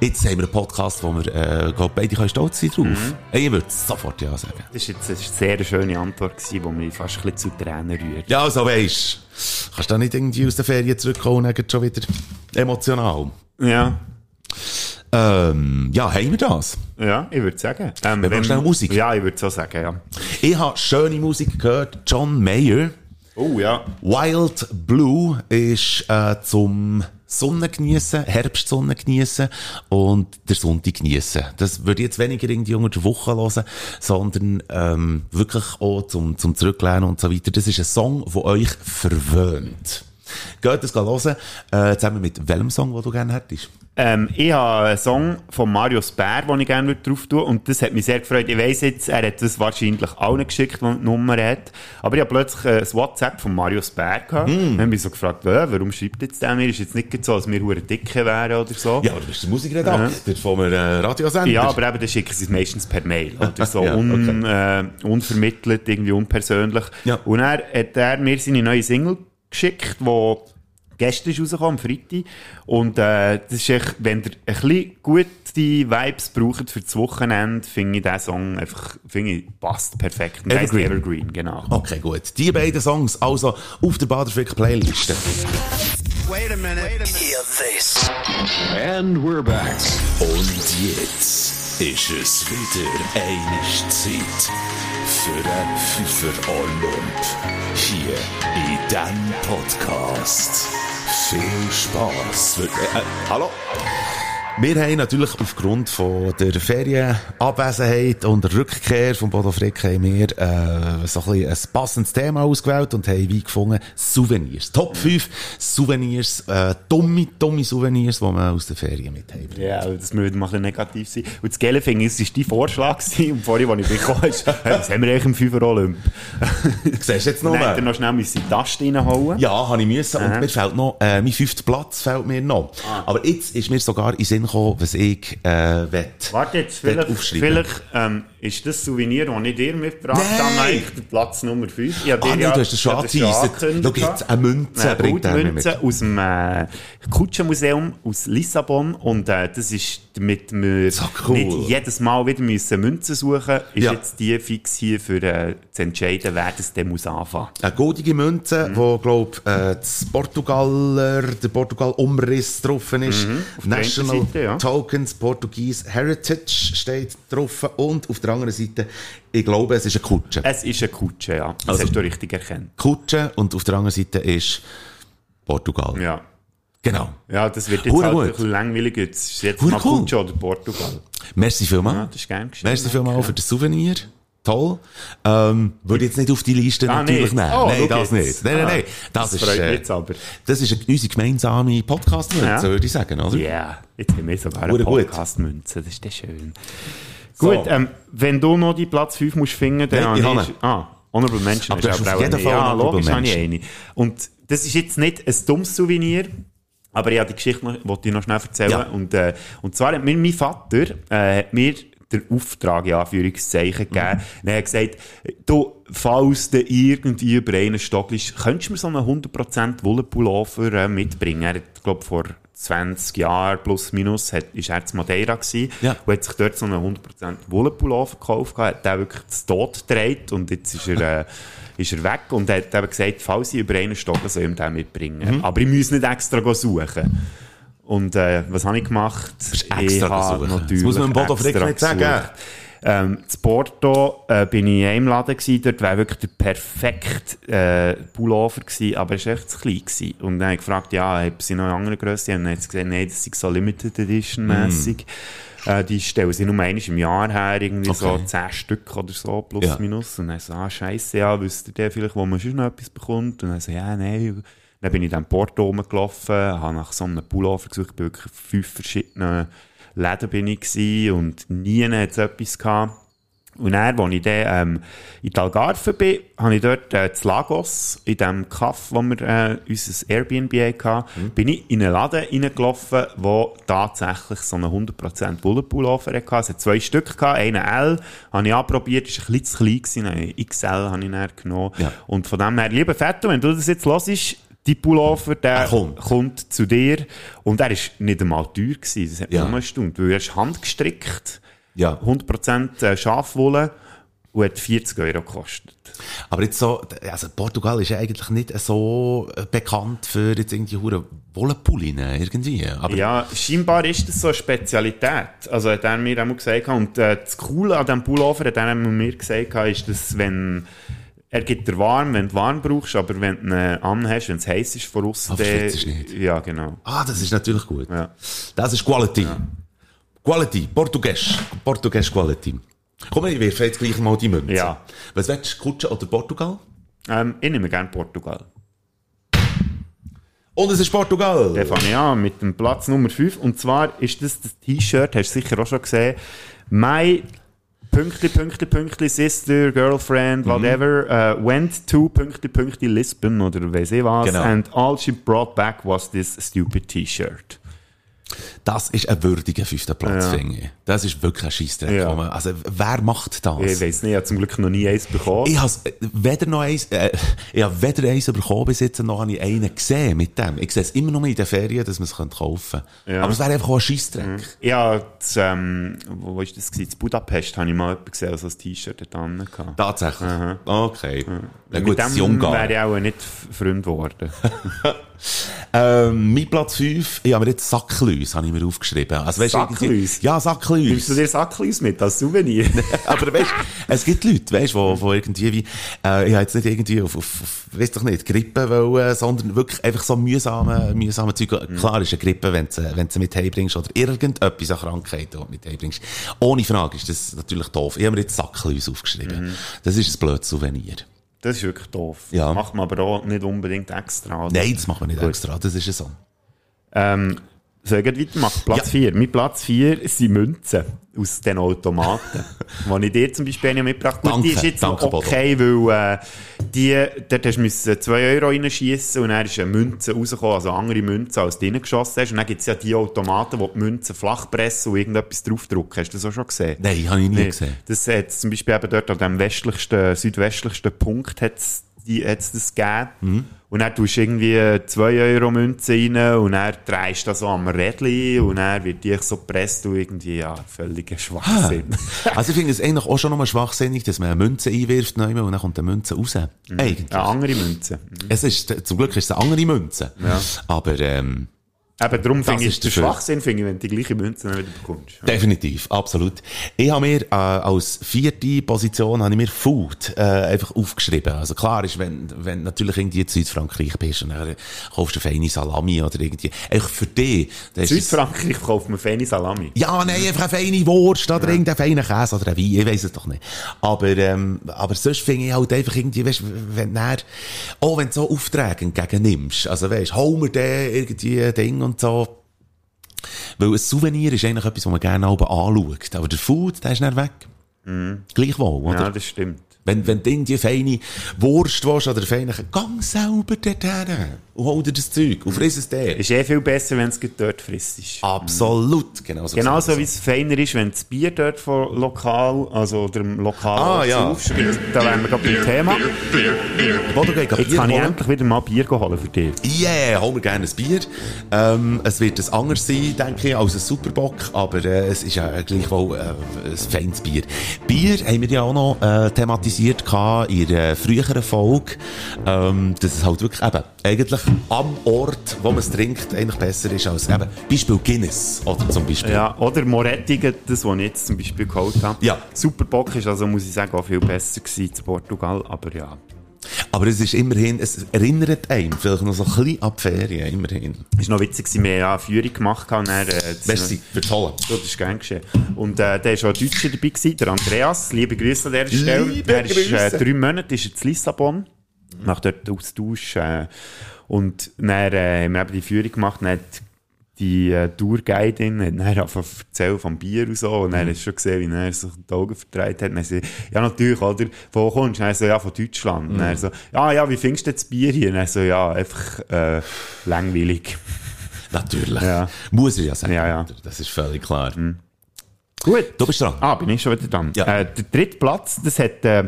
Jetzt haben wir einen Podcast, wo wir, äh, glaub, beide können stolz sein drauf. Mhm. Ich würde sofort ja sagen. Das war jetzt eine sehr schöne Antwort, gewesen, die mich fast ein bisschen zu Tränen rührt. Ja, also weisst, kannst du da nicht irgendwie aus der Ferien zurückkommen und schon wieder emotional? Ja, Ähm, ja, haben wir das? ja ich würde sagen. Ähm, Wir machen schnell Musik. Ja, ich würde so sagen, ja. Ich habe schöne Musik gehört. John Mayer. Oh ja. Wild Blue ist äh, zum Sonne geniessen, Herbstsonne geniessen und der Sonntag geniessen. Das würde ich jetzt weniger irgendwie unter der Woche hören, sondern ähm, wirklich auch zum, zum Zurücklehnen und so weiter. Das ist ein Song, der euch verwöhnt. Geht das hören, äh, zusammen mit welchem Song, den du gerne hättest? Ähm, ich habe einen Song von Marius Bär, den ich gerne drauf tun und das hat mich sehr gefreut. Ich weiss jetzt, er hat das wahrscheinlich allen geschickt, der die Nummer hat. Aber ich habe plötzlich äh, ein WhatsApp von Marius Bär gehabt. Hm. Dann habe ich mich so gefragt, äh, warum schreibt jetzt der mir? Ist jetzt nicht so, als wir hure dicke wären oder so. Ja, aber du bist der Musikredakteur von einem äh, Radiosender. Ja, aber eben, dann schicken sie es meistens per Mail. Oder so Ja, un, äh, unvermittelt, irgendwie unpersönlich. Ja. Und er hat er mir seine neue Single geschickt, die gestern ist rausgekommen, am Freitag. Und äh, das ist echt, wenn ihr ein bisschen gute Vibes braucht für das Wochenende, finde ich diesen Song einfach, finde ich, passt perfekt. Und Evergreen. Evergreen, genau. Okay, gut. Die beiden Songs also auf der Baderfrick Playliste. And we're back. Und jetzt ist es wieder eine Zeit für einen Pfeffer Olymp. Hier in diesem Podcast. Viel Spass. Äh, äh, hallo? Wir haben natürlich aufgrund von der Ferienabwesenheit und der Rückkehr von Bodo Frick haben wir äh, so ein, bisschen ein passendes Thema ausgewählt und haben wie gefunden Souvenirs. Top 5 Souvenirs, äh, dumme, dumme Souvenirs, die man aus der Ferien mit haben. Ja, aber das würde mal ein bisschen negativ sein. Und das Geile finde ich, es war dein Vorschlag gewesen, und vorhin, als ich bekommen ist, hey, was haben wir eigentlich im Fünfer Olymp? Siehst du jetzt noch Dann hat er noch schnell in die Tasche reinhauen. Ja, habe ich müssen. Und Aha. mir fehlt noch, äh, mein fünfter Platz fehlt mir noch. Aber jetzt ist mir sogar in den Sinn gekommen, was ich, äh, wett. Warte jetzt, vielleicht, vielleicht ähm, ist das Souvenir, das ich dir mitgebracht Nein! habe, eigentlich der Platz Nummer 5. Ich Ah, nee, du hast das schon angeteasert. Schau jetzt, eine Münze bringt er mit. Aus dem äh, Kutschenmuseum aus Lissabon und äh, das ist, damit wir So cool. nicht jedes Mal wieder müssen Münzen suchen ist Ja. jetzt die fix hier für äh, zu entscheiden, wer das dann muss anfangen. Eine goldige Münze, wo, glaub, äh, das Portugaler, der Portugal-Umriss drauf ist. der National Seite, ja. Tokens Portuguese Heritage steht drauf. Und auf der anderen Seite, ich glaube, es ist eine Kutsche. Es ist eine Kutsche, ja. Das Also- hast du richtig erkannt. Kutsche und auf der anderen Seite ist Portugal. Ja. Genau. Ja, das wird jetzt Hure halt gut. ein bisschen langweilig. Jetzt ist jetzt Hure mal cool. Kutsche oder Portugal. Merci vielmals. Ja, das ist gern geschehen. Merci vielmals für das Souvenir. Toll. Ähm, würde jetzt nicht auf die Liste Ah, natürlich nicht? nehmen. Oh, nein, das jetzt. nicht. Nein, nein, Ah, nein. Das, das ist, freut mich äh, jetzt aber. das ist eine, unsere gemeinsame Podcast-Münze, Ja. würde ich sagen, oder? Ja, yeah. jetzt haben wir sogar eine. Podcast-Münze. Das ist dann schön. So. Gut, ähm, wenn du noch die Platz 5 musst finden, dann habe habe ich... Ah, Honorable Mention Aber du hast aber auf jeden eine. Fall Ja, logisch habe ich eine. Und das ist jetzt nicht ein dummes Souvenir, aber ich habe die Geschichte noch, wollte ich noch schnell erzählen. Ja. Und, äh, und zwar hat mir mein Vater äh, hat mir den Auftrag, in Anführungszeichen, gegeben. Mhm. Er hat gesagt, du, falls du irgendwie über einen stockelst, könntest du mir so einen 100% Wollenpullover äh, mitbringen? Er hat, glaube vor 20 Jahren plus minus hat, ist er zu Madeira gewesen Ja. und hat sich dort so einen 100% Wollenpullover gekauft, hat den wirklich zu Tod gedreht und jetzt ist er, äh, ist er weg und hat eben gesagt, falls ich über einen stocke, soll ich ihm den mitbringen. Mhm. Aber ich muss nicht extra suchen. Und äh, was habe ich gemacht? ich habe gesucht. Das natürlich muss man dem Bodo Frick nicht sagen. Ähm, in Porto äh, bin ich in einem Laden gewesen, dort war wirklich der perfekte äh, Pullover gewesen, aber es war echt zu klein gewesen. Und dann habe ich gefragt, ja, ob sie noch eine andere Größe haben. Und dann hat sie gesagt, nein, das ist so Limited Edition mäßig. Äh, die stellen sie nur einmal im Jahr her, irgendwie so Okay. 10 Stück oder so, plus Ja. minus. Und dann so, ah, scheisse, ja, wüsste der vielleicht, wo man schon noch etwas bekommt? Und dann so, ja, nein. Dann bin ich dann in Porto rumgelaufen, habe nach so einem Pullover gesucht, ich bin wirklich in fünf verschiedenen Läden bin ich gewesen und nie hat es etwas gehabt. Und dann, als ich dann ähm, in die Algarve bin, habe ich dort äh, zu Lagos, in dem Kaff, wo wir äh, unser Airbnb hatten, bin ich in einen Laden reingelaufen, der tatsächlich so einen 100% Bullenpullover hatte. Es hat zwei Stück gehabt, einen L habe ich anprobiert, ist ein bisschen zu klein gewesen, XL habe ich dann genommen. Ja. Und von dem her, lieber Fetto, wenn du das jetzt hörst, die Pullover, der Er kommt. kommt. zu dir und er ist nicht einmal teuer gewesen. Das hat Ja. nur erstaunt, weil er ist handgestrickt, Ja. 100% Schafwolle und hat 40 Euro gekostet. Aber jetzt so, also Portugal ist ja eigentlich nicht so äh, bekannt für jetzt irgendwie hure Wollenpullinen irgendwie. Aber Ja, scheinbar ist das so eine Spezialität. Also hat er mir einmal gesagt. Und äh, das Coole an diesem Pullover hat er mir gesagt, ist, dass wenn er gibt dir warm, wenn du warm brauchst, aber wenn du ihn anhast, wenn es heiß ist von außen, Ah, verschwitzt nicht. Ja, genau. Ah, das ist natürlich gut. Ja. Das ist Quality. Quality, Portugies. Portugies Quality. Komm, ich werfe jetzt gleich mal die Münze. Ja. Was willst du, Kutsche oder Portugal? Ähm, ich nehme gerne Portugal. Und es ist Portugal. Der fange ich an mit dem Platz Nummer 5. Und zwar ist das das T-Shirt, hast du sicher auch schon gesehen. My Pünktli, Pünktli, Pünktli, Sister, Mhm. Girlfriend, whatever, uh, went to Pünktli, Pünktli, Lisbon oder weiss ich was. Genau. And all she brought back was this stupid T-Shirt. Das ist ein würdiger fünfter Platz, Ja. finde ich. Das ist wirklich ein Scheissdreck. Ja. Also, wer macht das? Ich weiss nicht, ich habe zum Glück noch nie eins bekommen. Ich habe weder noch eins, äh, ich habe weder eins bekommen bis jetzt, noch habe ich einen gesehen mit dem. Ich sehe es immer noch in den Ferien, dass man es kaufen könnte. Ja. Aber es wäre einfach auch ein Scheissdreck. Ja, das, ähm, wo war das? Gewesen? In Budapest habe ich mal jemanden gesehen, der so ein T-Shirt dran hatte. Tatsächlich. Okay. Ja, Mit gut, das ist dem wäre ich auch nicht Freund geworden. Ähm, mein Platz 5, ich habe mir jetzt Sackläuse, habe ich mir aufgeschrieben. Also, weißt, Sackläuse? Ja, Nimmst du dir Sacklis mit als Souvenir? Aber weißt, es gibt Leute, weißt, wo, wo irgendwie wie, äh, ich habe jetzt nicht irgendwie auf, auf, auf weiss doch nicht, Grippe wollen, sondern wirklich einfach so mühsame, mühsame Zeug. Klar ist eine Grippe, wenn du, wenn du sie mit heimbringst oder irgendetwas an du mit heimbringst. Ohne Frage ist das natürlich doof. Ich habe mir jetzt Sackläuse aufgeschrieben. Das ist ein blödes Souvenir. Das ist wirklich doof. Ja. Das macht man aber auch nicht unbedingt extra. oder? Nein, das macht man nicht extra. Das ist ja so. Ähm, soll ich weitermachen? Platz Ja. 4. Mein Platz 4 sind Münzen aus den Automaten. die ich dir zum Beispiel habe mitgebracht habe. Die ist jetzt danke, Bodo. okay, weil äh, die, dort hast du müssen 2 Euro reinschiessen und dann ist eine Münze rausgekommen, also andere Münzen, als du reingeschossen hast. Und dann gibt es ja die Automaten, wo die Münzen flach pressen und irgendetwas draufdrucken. Hast du das auch schon gesehen? Nein, habe ich nie Nee, gesehen. Das hat zum Beispiel eben dort an dem westlichsten, südwestlichsten Punkt hat's die, hat's das gegeben. Mhm. Und dann tust du irgendwie 2 Euro Münze rein und dann drehst du das so am Rädchen und dann wird die so gepresst und irgendwie, ja, völliger Schwachsinn. Also ich finde es eigentlich auch schon nochmal schwachsinnig, dass man eine Münze einwirft und dann kommt eine Münze raus. Eigentlich. Eine andere Münze. Es ist, zum Glück ist es eine andere Münze. Ja. Aber, ähm, Eben, darum finde ich, ist der. Schwachsinn finde ich, wenn du die gleiche Münze wieder bekommst. definitiv, absolut. Ich habe mir, äh, als vierte Position, habe ich mir Food, äh, einfach aufgeschrieben. Also klar ist, wenn, wenn du natürlich irgendwie in Südfrankreich bist und dann kaufst du eine feine Salami oder irgendwie, einfach für dich, In Südfrankreich kauft man feine Salami. Ja, nein, einfach eine feine Wurst oder irgendeinen feinen Käse oder ein Wein, ich weiss es doch nicht. Aber, ähm, aber sonst finde ich halt einfach irgendwie, weißt, wenn du auch wenn du so Aufträge entgegennimmst, also weißt, hol mir den irgendwie Ding und so. Weil ein Souvenir ist eigentlich etwas, was man gerne oben anschaut. Aber der Food, der ist dann weg. Gleichwohl, oder? Ja, das stimmt. Wenn, wenn du irgendwie feine Wurst willst oder feine, gang selber dorthin und hol dir das Zeug und friss es dir. Ist eh viel besser, wenn es dort frisst. Absolut, genau so. Genauso wie es feiner ist, wenn das Bier dort von lokal, also dem Lokal Ah, ja. aufschreibt. Da wären wir gerade beim Thema. Geht Jetzt Bier kann ich endlich wieder mal Bier holen für dich. Yeah, hol mir gerne ein Bier. Ähm, es wird ein anderes sein, denke ich, als ein Superbock, aber äh, es ist ja gleichwohl äh, ein feines Bier. Bier haben wir ja auch noch äh, thematisiert in einer früheren Folge, ähm, dass es halt wirklich eben eigentlich am Ort, wo man es trinkt, eigentlich besser ist als eben Beispiel Guinness oder zum Beispiel. Ja, oder Moretti, das, was ich jetzt zum Beispiel geholt habe. Ja. Superbock ist also, muss ich sagen, auch viel besser gewesen zu Portugal, aber ja. Aber es ist immerhin, es erinnert einen vielleicht noch so ein bisschen an die Ferien, immerhin. Es war noch witzig, gewesen, wir haben ja eine Führung gemacht und dann, äh, Merci fürs Holen. So, das ist gern geschehen. Und äh, da war auch ein Deutscher dabei, gewesen, der Andreas. Liebe Grüße an dieser Stelle. Liebe er ist äh, drei Monate ist er zu Lissabon, macht dort Austausch. Äh, und dann äh, haben wir eben die Führung gemacht. Dann hat die äh, Tourguidin hat dann einfach erzählt vom Bier und so. Und dann hast du schon gesehen, wie er sich die Augen verdreht hat. Und dann so, ja, natürlich, oder? Wo kommst du? Und dann so, ja, von Deutschland. Und dann so, ja, ja, wie findest du das Bier hier? Und dann so, ja, einfach äh, langweilig. Natürlich. Ja. Muss er ja sein. Ja, ja. Das ist völlig klar. Gut. Du bist dran. Ah, bin ich schon wieder dran. Ja. Äh, der dritte Platz, das hat, äh,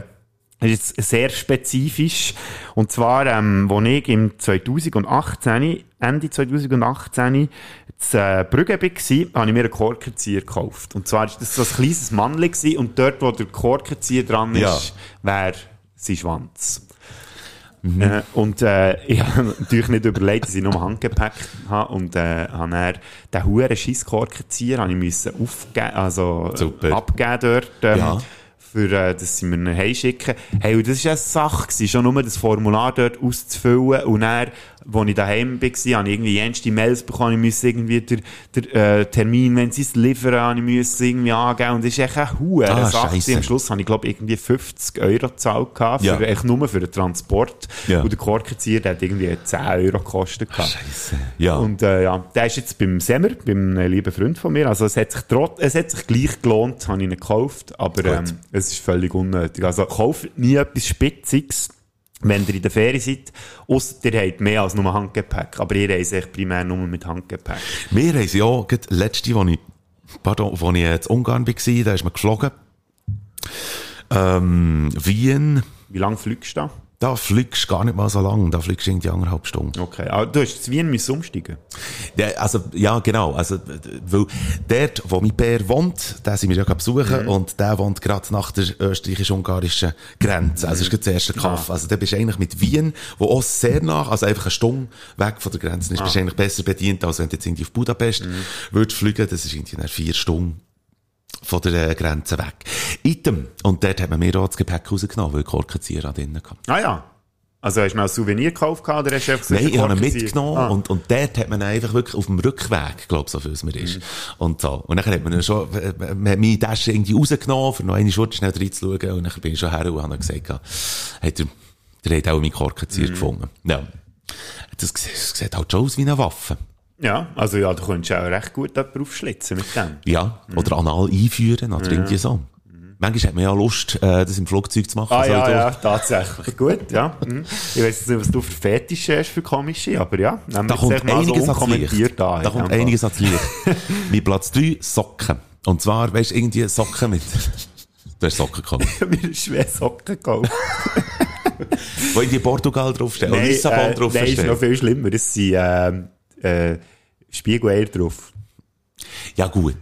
Das ist jetzt sehr spezifisch. Und zwar, ähm, als ich im 2018, Ende 2018, zu äh, Brügge war, habe ich mir einen Korkenzieher gekauft. Und zwar ist das so ein kleines Mannli und dort, wo der Korkenzieher dran ist, Ja. wäre sein Schwanz. Äh, und äh, ich habe natürlich nicht überlegt, dass ich nur Handgepäck habe und äh, habe dann den huren Scheisskorkenzieher habe ich müssen aufgeben, also Super. abgeben dort, ähm, Ja. Für, äh, dass sie mir ihn heimschicken. Hey, und das war eine Sache, gewesen, schon nur das Formular dort auszufüllen und dann, als ich daheim war, habe ich irgendwie jenste Mails bekommen, ich musste irgendwie den, den äh, Termin, wenn sie es liefern, habe ich müssen irgendwie angeben und das ist echt eine hure Ah, Sache. Am Schluss habe ich, glaube irgendwie 50 Euro gezahlt für, Ja. echt nur für den Transport. Ja. Und der Korkenzieher, der hat irgendwie 10 Euro gekostet. gehabt. Scheisse. Ja. Und äh, ja, der ist jetzt beim Semmer, beim äh, lieben Freund von mir. Also es hat sich, trot es hat sich gleich gelohnt, habe ich ihn gekauft, aber ähm, es ist völlig unnötig. Also kauft nie etwas Spitziges, wenn ihr in der Ferien seid, ausser ihr habt mehr als nur Handgepäck. Aber ihr reist echt primär nur mit Handgepäck. Wir sie ja, gerade letzte, wo ich, pardon, wo ich in Ungarn war, da ist man geflogen. Ähm, Wien, Wie lange fliegst du da? Da fliegst du gar nicht mal so lang, da fliegst du irgendwie anderthalb Stunden. Okay, aber du hast zu Wien müssen umsteigen. Ja, also, ja, genau. Also, weil dort, wo mein Bär wohnt, den sind wir ja besuchen, und der wohnt gerade nach der österreichisch-ungarischen Grenze. Also, das ist gerade das erste Kaff. Also, da bist du eigentlich mit Wien, wo auch sehr nach, also einfach eine Stunde weg von der Grenze ist, bist du eigentlich besser bedient, als wenn du jetzt irgendwie auf Budapest würdest fliegen. Das ist irgendwie vier Stunden von der äh, Grenze weg. Item. Und dort hat man mir auch das Gepäck rausgenommen, weil ich Korkenzieher drinnen hatte. Ah ja. Also hast du mal ein Souvenir gekauft oder hast du einfach so Nein, ich habe ihn mitgenommen Ah. und, und dort hat man einfach wirklich auf dem Rückweg, glaube so viel es mir ist. Und so. Und dann hat man schon, äh, man hat meine Tasche irgendwie rausgenommen, für noch eine Schurte schnell reinzuschauen und dann bin ich schon her und habe gesagt, hat er, der hat auch meinen Korkenzieher gefunden. Ja. Das, das sieht halt schon aus wie eine Waffe. Ja, also ja, du könntest auch recht gut jemanden aufschlitzen mit dem. Ja. Oder anal einführen oder irgendwie so. Manchmal hat man ja Lust, äh, das im Flugzeug zu machen. Ah so ja, ja, tatsächlich. Gut, ja. Mhm. Ich weiß jetzt nicht, was du für Fetische hast für komische, aber ja. Da kommt so einiges ans Licht. an. Da in kommt einiges ans Licht. Mein Platz 3, Socken. Und zwar, weißt du, irgendwie Socken mit... Du hast Socken. Fall. mir schwer Socken gekauft. Wo in die Portugal draufstehen. Und Lissabon äh, nein, ist noch viel schlimmer. Es sind ähm, äh, Spiegeleier drauf. Ja, gut.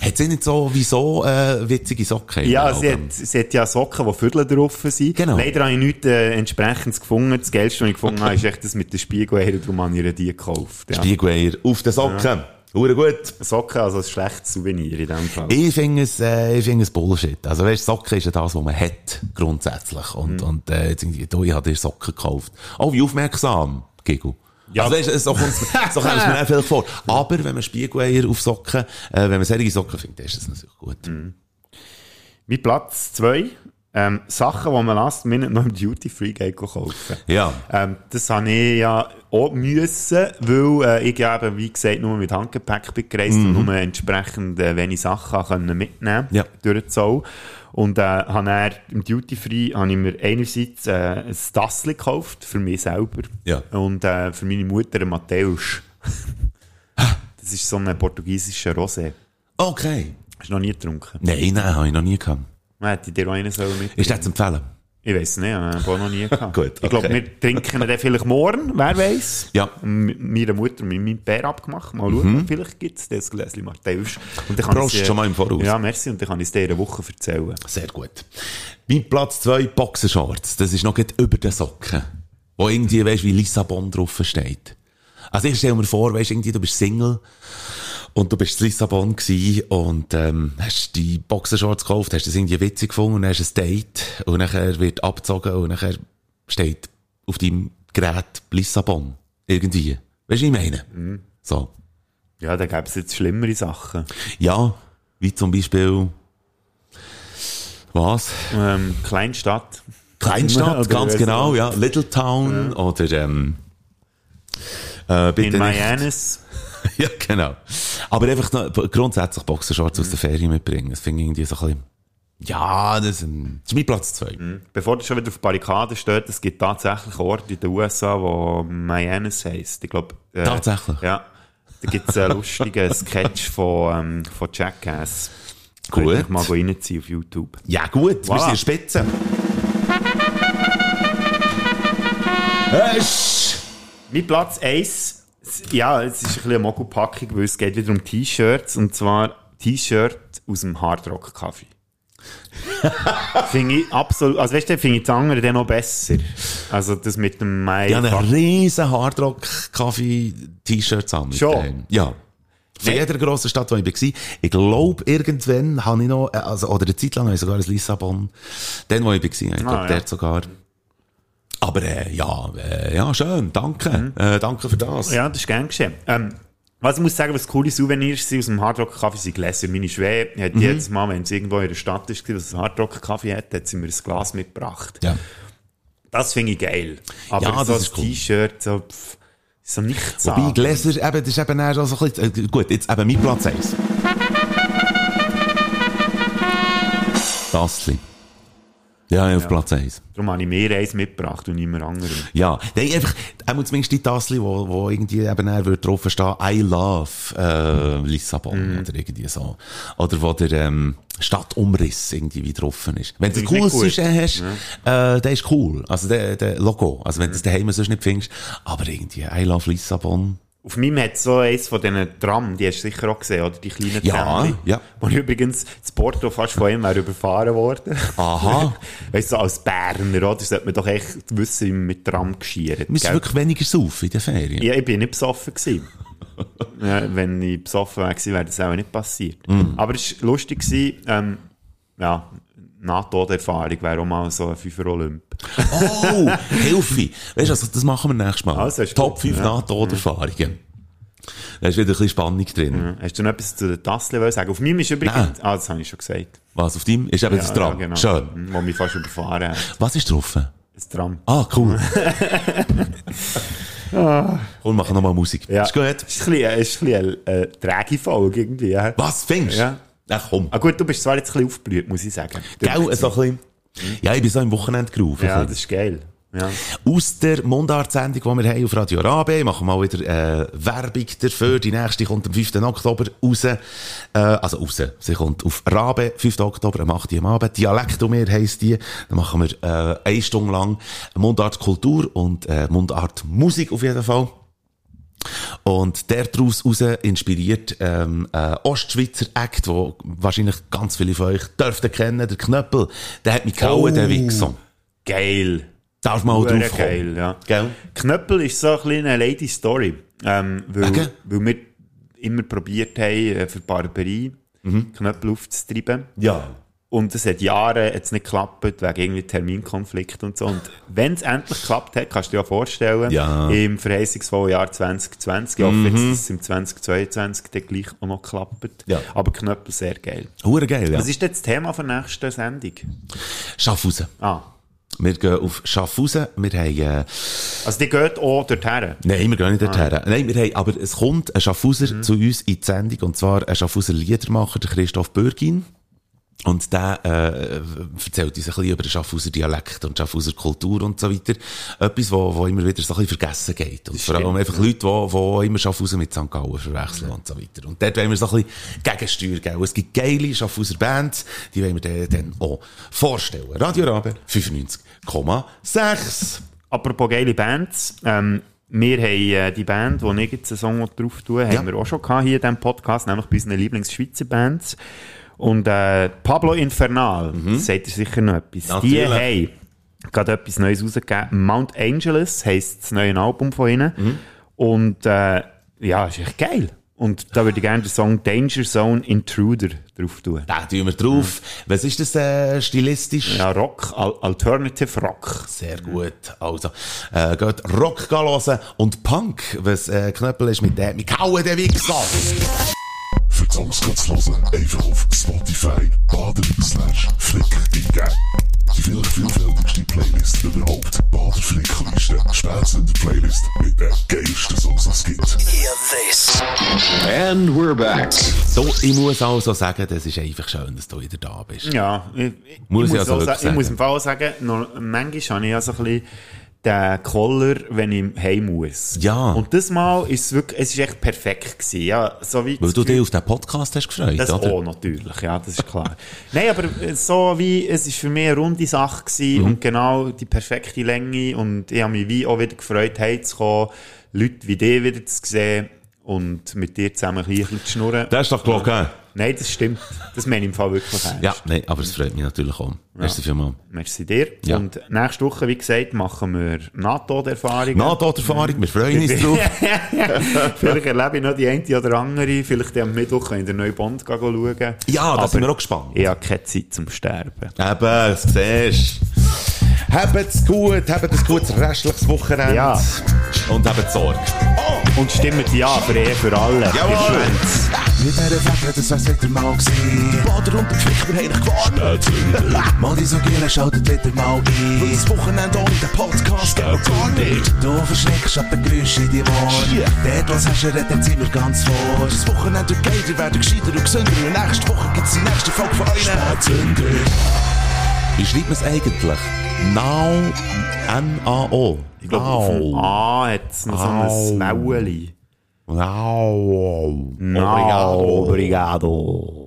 Hat sie nicht so, wieso, äh, witzige Socken? Ja, sie hat, sie hat ja Socken, wo Viertel drauf sind. Genau. Leider habe ich nichts äh, entsprechendes gefunden. Das Geilste, was ich gefunden habe, ist echt das mit den Spiegeleiern, darum habe ich die gekauft. Ja. Spiegeleier auf den Socken. Hure gut. Socken, also ein schlechtes Souvenir in dem Fall. Ich finde es, äh, ich finde es Bullshit. Also, weißt, Socken ist ja das, was man hat, grundsätzlich. Und, Mhm. und, äh, jetzt irgendwie, ich habe dir Socken gekauft. Oh, wie aufmerksam, Gigu. Ja. Also, weißt, so kommt's, so kommt es mir auch vielleicht vor. Aber, wenn man Spiegeleier auf Socken, äh, wenn man solche Socken findet, ist das natürlich gut. Mhm. Mein Platz zwei ähm, Sachen, die man last minute noch im Duty Free geht kaufen. Ja. Ähm, das habe ich ja auch müssen, weil äh, ich ja eben, wie gesagt, nur mit Handgepäck bin gereist und nur entsprechend äh, wenig Sachen können mitnehmen Ja. durch den Zoll. Und äh, habe dann im Duty Free habe ich mir einerseits äh, ein Tassel gekauft, für mich selber. Ja. Und äh, für meine Mutter ein Matthäus. das ist so ein portugiesischer Rosé. Okay. Hast du noch nie getrunken? Nein, nein, habe ich noch nie gehabt. Hätte dir auch einen sollen. Ist das zu empfehlen? Ich weiß nicht, ich habe auch noch nie gehabt. Gut, Ich glaube, okay. wir trinken dann vielleicht morgen, wer weiß. Ja. Mit meiner Mutter mit meinem Bär abgemacht. Mal schauen, vielleicht gibt es das Gläschen Matthäus. Und dann kann Prost, schon mal im Voraus. Ja, merci. Und dann kann ich es dir in einer Woche erzählen. Sehr gut. Mein Platz 2, Boxershorts. Das ist noch über den Socken. Wo irgendwie, weißt wie Lissabon drauf steht. Also ich stelle mir vor, weißt irgendwie, du bist Single und du bist in Lissabon und ähm, hast die Boxershorts gekauft, hast das irgendwie witzig gefunden und hast ein Date und nachher wird abgezogen und nachher steht auf deinem Gerät Lissabon. Irgendwie. Weißt du, wie ich meine? So. Ja, da gäbe es jetzt schlimmere Sachen. Ja, wie zum Beispiel was? Ähm, Kleinstadt. Kleinstadt, ganz genau, ja. Little Town oder ähm, äh, In nicht. Ja, genau. Aber einfach noch, grundsätzlich Boxershorts aus der Ferien mitbringen. Das finde ich irgendwie so ein bisschen, ja, das, das ist mein Platz zwei. Bevor du schon wieder auf Barrikaden steht, es gibt tatsächlich Orte in den USA, wo Mayanes heisst. Ich glaube, äh, Tatsächlich? Ja. Da gibt es einen lustigen Sketch von, ähm, von Jackass. Gut. Könnt ihr euch mal reinziehen auf YouTube. Ja, gut, wir Voilà. sind in Spitze. Mein Platz 1, ja, es ist ein bisschen eine Mogelpackung, weil es geht wieder um T-Shirts, und zwar T-Shirt aus dem Hardrock-Kaffee. finde ich absolut, also weißt du, finde ich das andere dann noch besser. Also das mit dem Mai. Habe einen riesen Hardrock-Kaffee-T-Shirt-Sammlung. Schon? daheim. Ja. Von Nee. jeder grossen Stadt, wo ich war. Ich glaube, irgendwann habe ich noch, äh, also, oder eine Zeit lang habe ich sogar ein Lissabon. Dann, wo ich war, ich glaube, ja. dort sogar. Aber, äh, ja, äh, ja, schön, danke. Äh, danke für das. Ja, das ist gern geschehen. Ähm, was ich muss sagen, was coole Souvenirs sind aus dem Hardrock-Kaffee sind Gläser. Meine Schwäge hat Mhm. jedes Mal, wenn es irgendwo in der Stadt ist, was ein Hardrock-Kaffee hat, hat sie mir ein Glas mitgebracht. Ja. Das finde ich geil. Aber Ja, so das cool. T-Shirt, so, pff, so nichts Wobei Gläser, eben, das ist eben eher so ein bisschen, äh, gut, jetzt eben mein Platz 1. Tassli. Ja, auf Platz 1. Darum habe ich mehr eins mitgebracht und niemand anderen. Ja, nein, einfach, einmal zumindest die Tassli, wo, wo irgendwie eben eher würde drauf stehen, I love, äh, Lissabon, oder irgendwie so. Oder wo der, ähm, Stadtumriss irgendwie wie drauf ist. Wenn du ein cooles. Sujet hast, äh, der ist cool. Also der, der Logo. Also wenn du das daheim sonst nicht findest. Aber irgendwie, I love Lissabon. Auf meinem hat so eins von diesen Tram, die hast du sicher auch gesehen, oder? Die kleinen Ja, Tramli. ja. Wo ich übrigens das Porto fast von ihm wäre überfahren worden. Aha. weißt du, als Berner, oder? Sollte man doch echt wissen, wie man mit Tram geschiert. Wir gell? wirklich weniger saufen in den Ferien. Ja, ich bin nicht besoffen gewesen. ja, wenn ich besoffen wäre, wäre das auch nicht passiert. Mhm. Aber es war lustig, gewesen, ähm, ja, Nahtoderfahrung wäre auch mal so ein Fünfer Olymp. Oh, Hilfe. Weißt du, also, das machen wir nächstes Mal. Also, Top gut. 5 Ja. NATO-Erfahrungen. Da ist wieder ein bisschen Spannung drin. Hast du noch etwas zu den Tasseln wollen sagen? Auf meinem ist übrigens, Nein. ah, das habe ich schon gesagt. Was, auf deinem ist eben das Tram. genau. Schön. Mhm, Wo mich fast überfahren hat. Was ist drauf? Das Tram. Ah, cool. Komm, wir machen nochmal Musik. Ja. Ist gut. Ist ein bisschen, ist ein bisschen eine, eine träge Folge irgendwie. Ja. Was, findest du? Ja. Ach komm. Ah gut, du bist zwar jetzt ein bisschen aufgeblüht, muss ich sagen. Gell, so ein bisschen. Ja, ich bin so im Wochenende gerufen. Ja, das ist geil. Ja. Aus der Mundart-Sendung, die wir haben auf Radio Rabe, machen wir mal wieder äh, Werbung dafür. Die nächste kommt am 5. Oktober raus. Äh, also raus. Sie kommt auf Rabe, 5. Oktober, am 8. Uhr am Abend. Dialekt um mir heisst die. Dann machen wir äh, eine Stunde lang Mundart-Kultur und äh, Mundart-Musik auf jeden Fall. Und der daraus raus inspiriert ähm, äh, Ostschweizer Act, wo wahrscheinlich ganz viele von euch dürften kennen, der Knöppel. Der hat mich gehauen, der Wichser. Geil. Darf mal Hure drauf kommen. geil, ja. Gell? Knöppel ist so ein eine Lady Story. Ähm, weil, Wegen? weil wir immer probiert haben, äh, für die Barberie Mhm. Knöppel aufzutreiben. Ja. Und es hat Jahre jetzt nicht geklappt, wegen irgendwie Terminkonflikt und so. Und wenn es endlich geklappt hat, kannst du dir ja vorstellen, Ja. im verheißungsvollen Jahr 2020, ich hoffe jetzt, dass es im 2022 dann gleich auch noch klappt. Ja. Aber Knöppel sehr geil. Hure geil, ja. Was ist denn das Thema für die nächste Sendung? Schaffhausen. Ah, Wir gehen auf Schaffhausen. Wir haben, äh, also die geht auch dorthin. nein, wir gehen nicht dorthin. Nein, wir haben, aber es kommt ein Schaffhauser zu uns in die Sendung, und zwar ein Schaffhauser Liedermacher, der Christoph Bürgin. Und der äh, erzählt uns ein bisschen über den Schaffhauser Dialekt und Schaffhauser Kultur und so weiter. Etwas, wo, wo immer wieder so ein bisschen vergessen geht. Und vor allem stimmt, einfach Leute, die, die immer Schaffhausen mit St. Gallen verwechseln und so weiter. Und dort wollen wir so ein bisschen Gegensteuer geben. Es gibt geile Schaffhauser Bands, die wollen wir dann, dann auch vorstellen. Radio Rabe 95,6. Apropos geile Bands, ähm, wir haben äh, die Band, die ich jetzt einen Song drauf tue, Ja. haben wir auch schon gehabt hier in diesem Podcast, nämlich bei unseren Lieblings-Schweizer Bands. Und äh, Pablo Infernal, das sagt ihr sicher noch etwas. Die Mhm. Natürlich. haben gerade etwas Neues rausgegeben. Mount Angeles heisst das neue Album von ihnen. Mhm. Und äh, ja, ist echt geil. Und da würde ich gerne den Song Danger Zone Intruder drauf tun. Da tun wir drauf. Was ist das äh, stilistisch? Ja, Rock, Al Alternative Rock. Sehr gut. Also, äh, geht Rock hören und Punk, was äh, Knöppel ist mit dem, mit Kauen der Wichser. Songs zu hören, einfach auf Spotify baden slash flick eingeben. Die vielleicht vielfältigste Playlist überhaupt. Bader Flickliste. Spätzende Playlist mit den geilsten Songs, die es gibt. And we're back. So, ich muss also sagen, das ist einfach schön, dass du wieder da bist. Ja, ich, ich, Muss ich, ich also auch wirklich sagen, ich muss im Fall auch sagen, noch, manchmal habe ich ja so ein bisschen den Koller, wenn ich heim muss. Ja. Und das Mal ist es wirklich, es ist echt perfekt gewesen. Ja, so wie Weil das du dich auf den Podcast hast gefreut, das oder? auch natürlich, ja, das ist klar. Nein, aber äh, so wie, es ist für mich eine runde Sache gewesen Mhm. und genau die perfekte Länge und ich habe mich wie auch wieder gefreut, heimzukommen, Leute wie dich wieder zu sehen und mit dir zusammen ein bisschen zu schnurren. Das ist doch gelogen. Nein, das stimmt. Das meine ich im Fall wirklich ernst. Ja, nein, aber es freut mich natürlich auch. Merci vielmals. Merci dir. Ja. Und nächste Woche, wie gesagt, machen wir NATO-Erfahrungen. NATO-Erfahrung, wir freuen uns drauf. Vielleicht erlebe ich noch die eine oder andere. Vielleicht am Mittwoch wir den neuen Bond schauen. Ja, da Aber sind wir auch gespannt. Ich habe keine Zeit zum Sterben. Eben, das siehst. Habt's gut, habt ein gutes restliches Wochenende. Ja. Und habt Sorge. Und stimmt ja für Ehe für alle. Jawohl. Mit dieser Fächer, das wär's wieder mal gewesen. Die Bader und der Flick, wir haben dich gewarnt. Mal die so Giele schaltet wieder mal ein. Weil das Wochenende ohne den Podcast geht gar nicht. Du verschreckst ab den Geräuschen in die Ohren. Dort, was hast du redet, sind wir ganz vor. Das Wochenende wird geil, ihr werdet gescheiter und gesünder. Und nächste Woche gibt's die nächste Folge von euch. Spätzünder. Wie schreibt man es eigentlich? Now, N-A-O. Ich glaube, auf dem A hat es noch so ein Wellen. Wow. No, obrigado.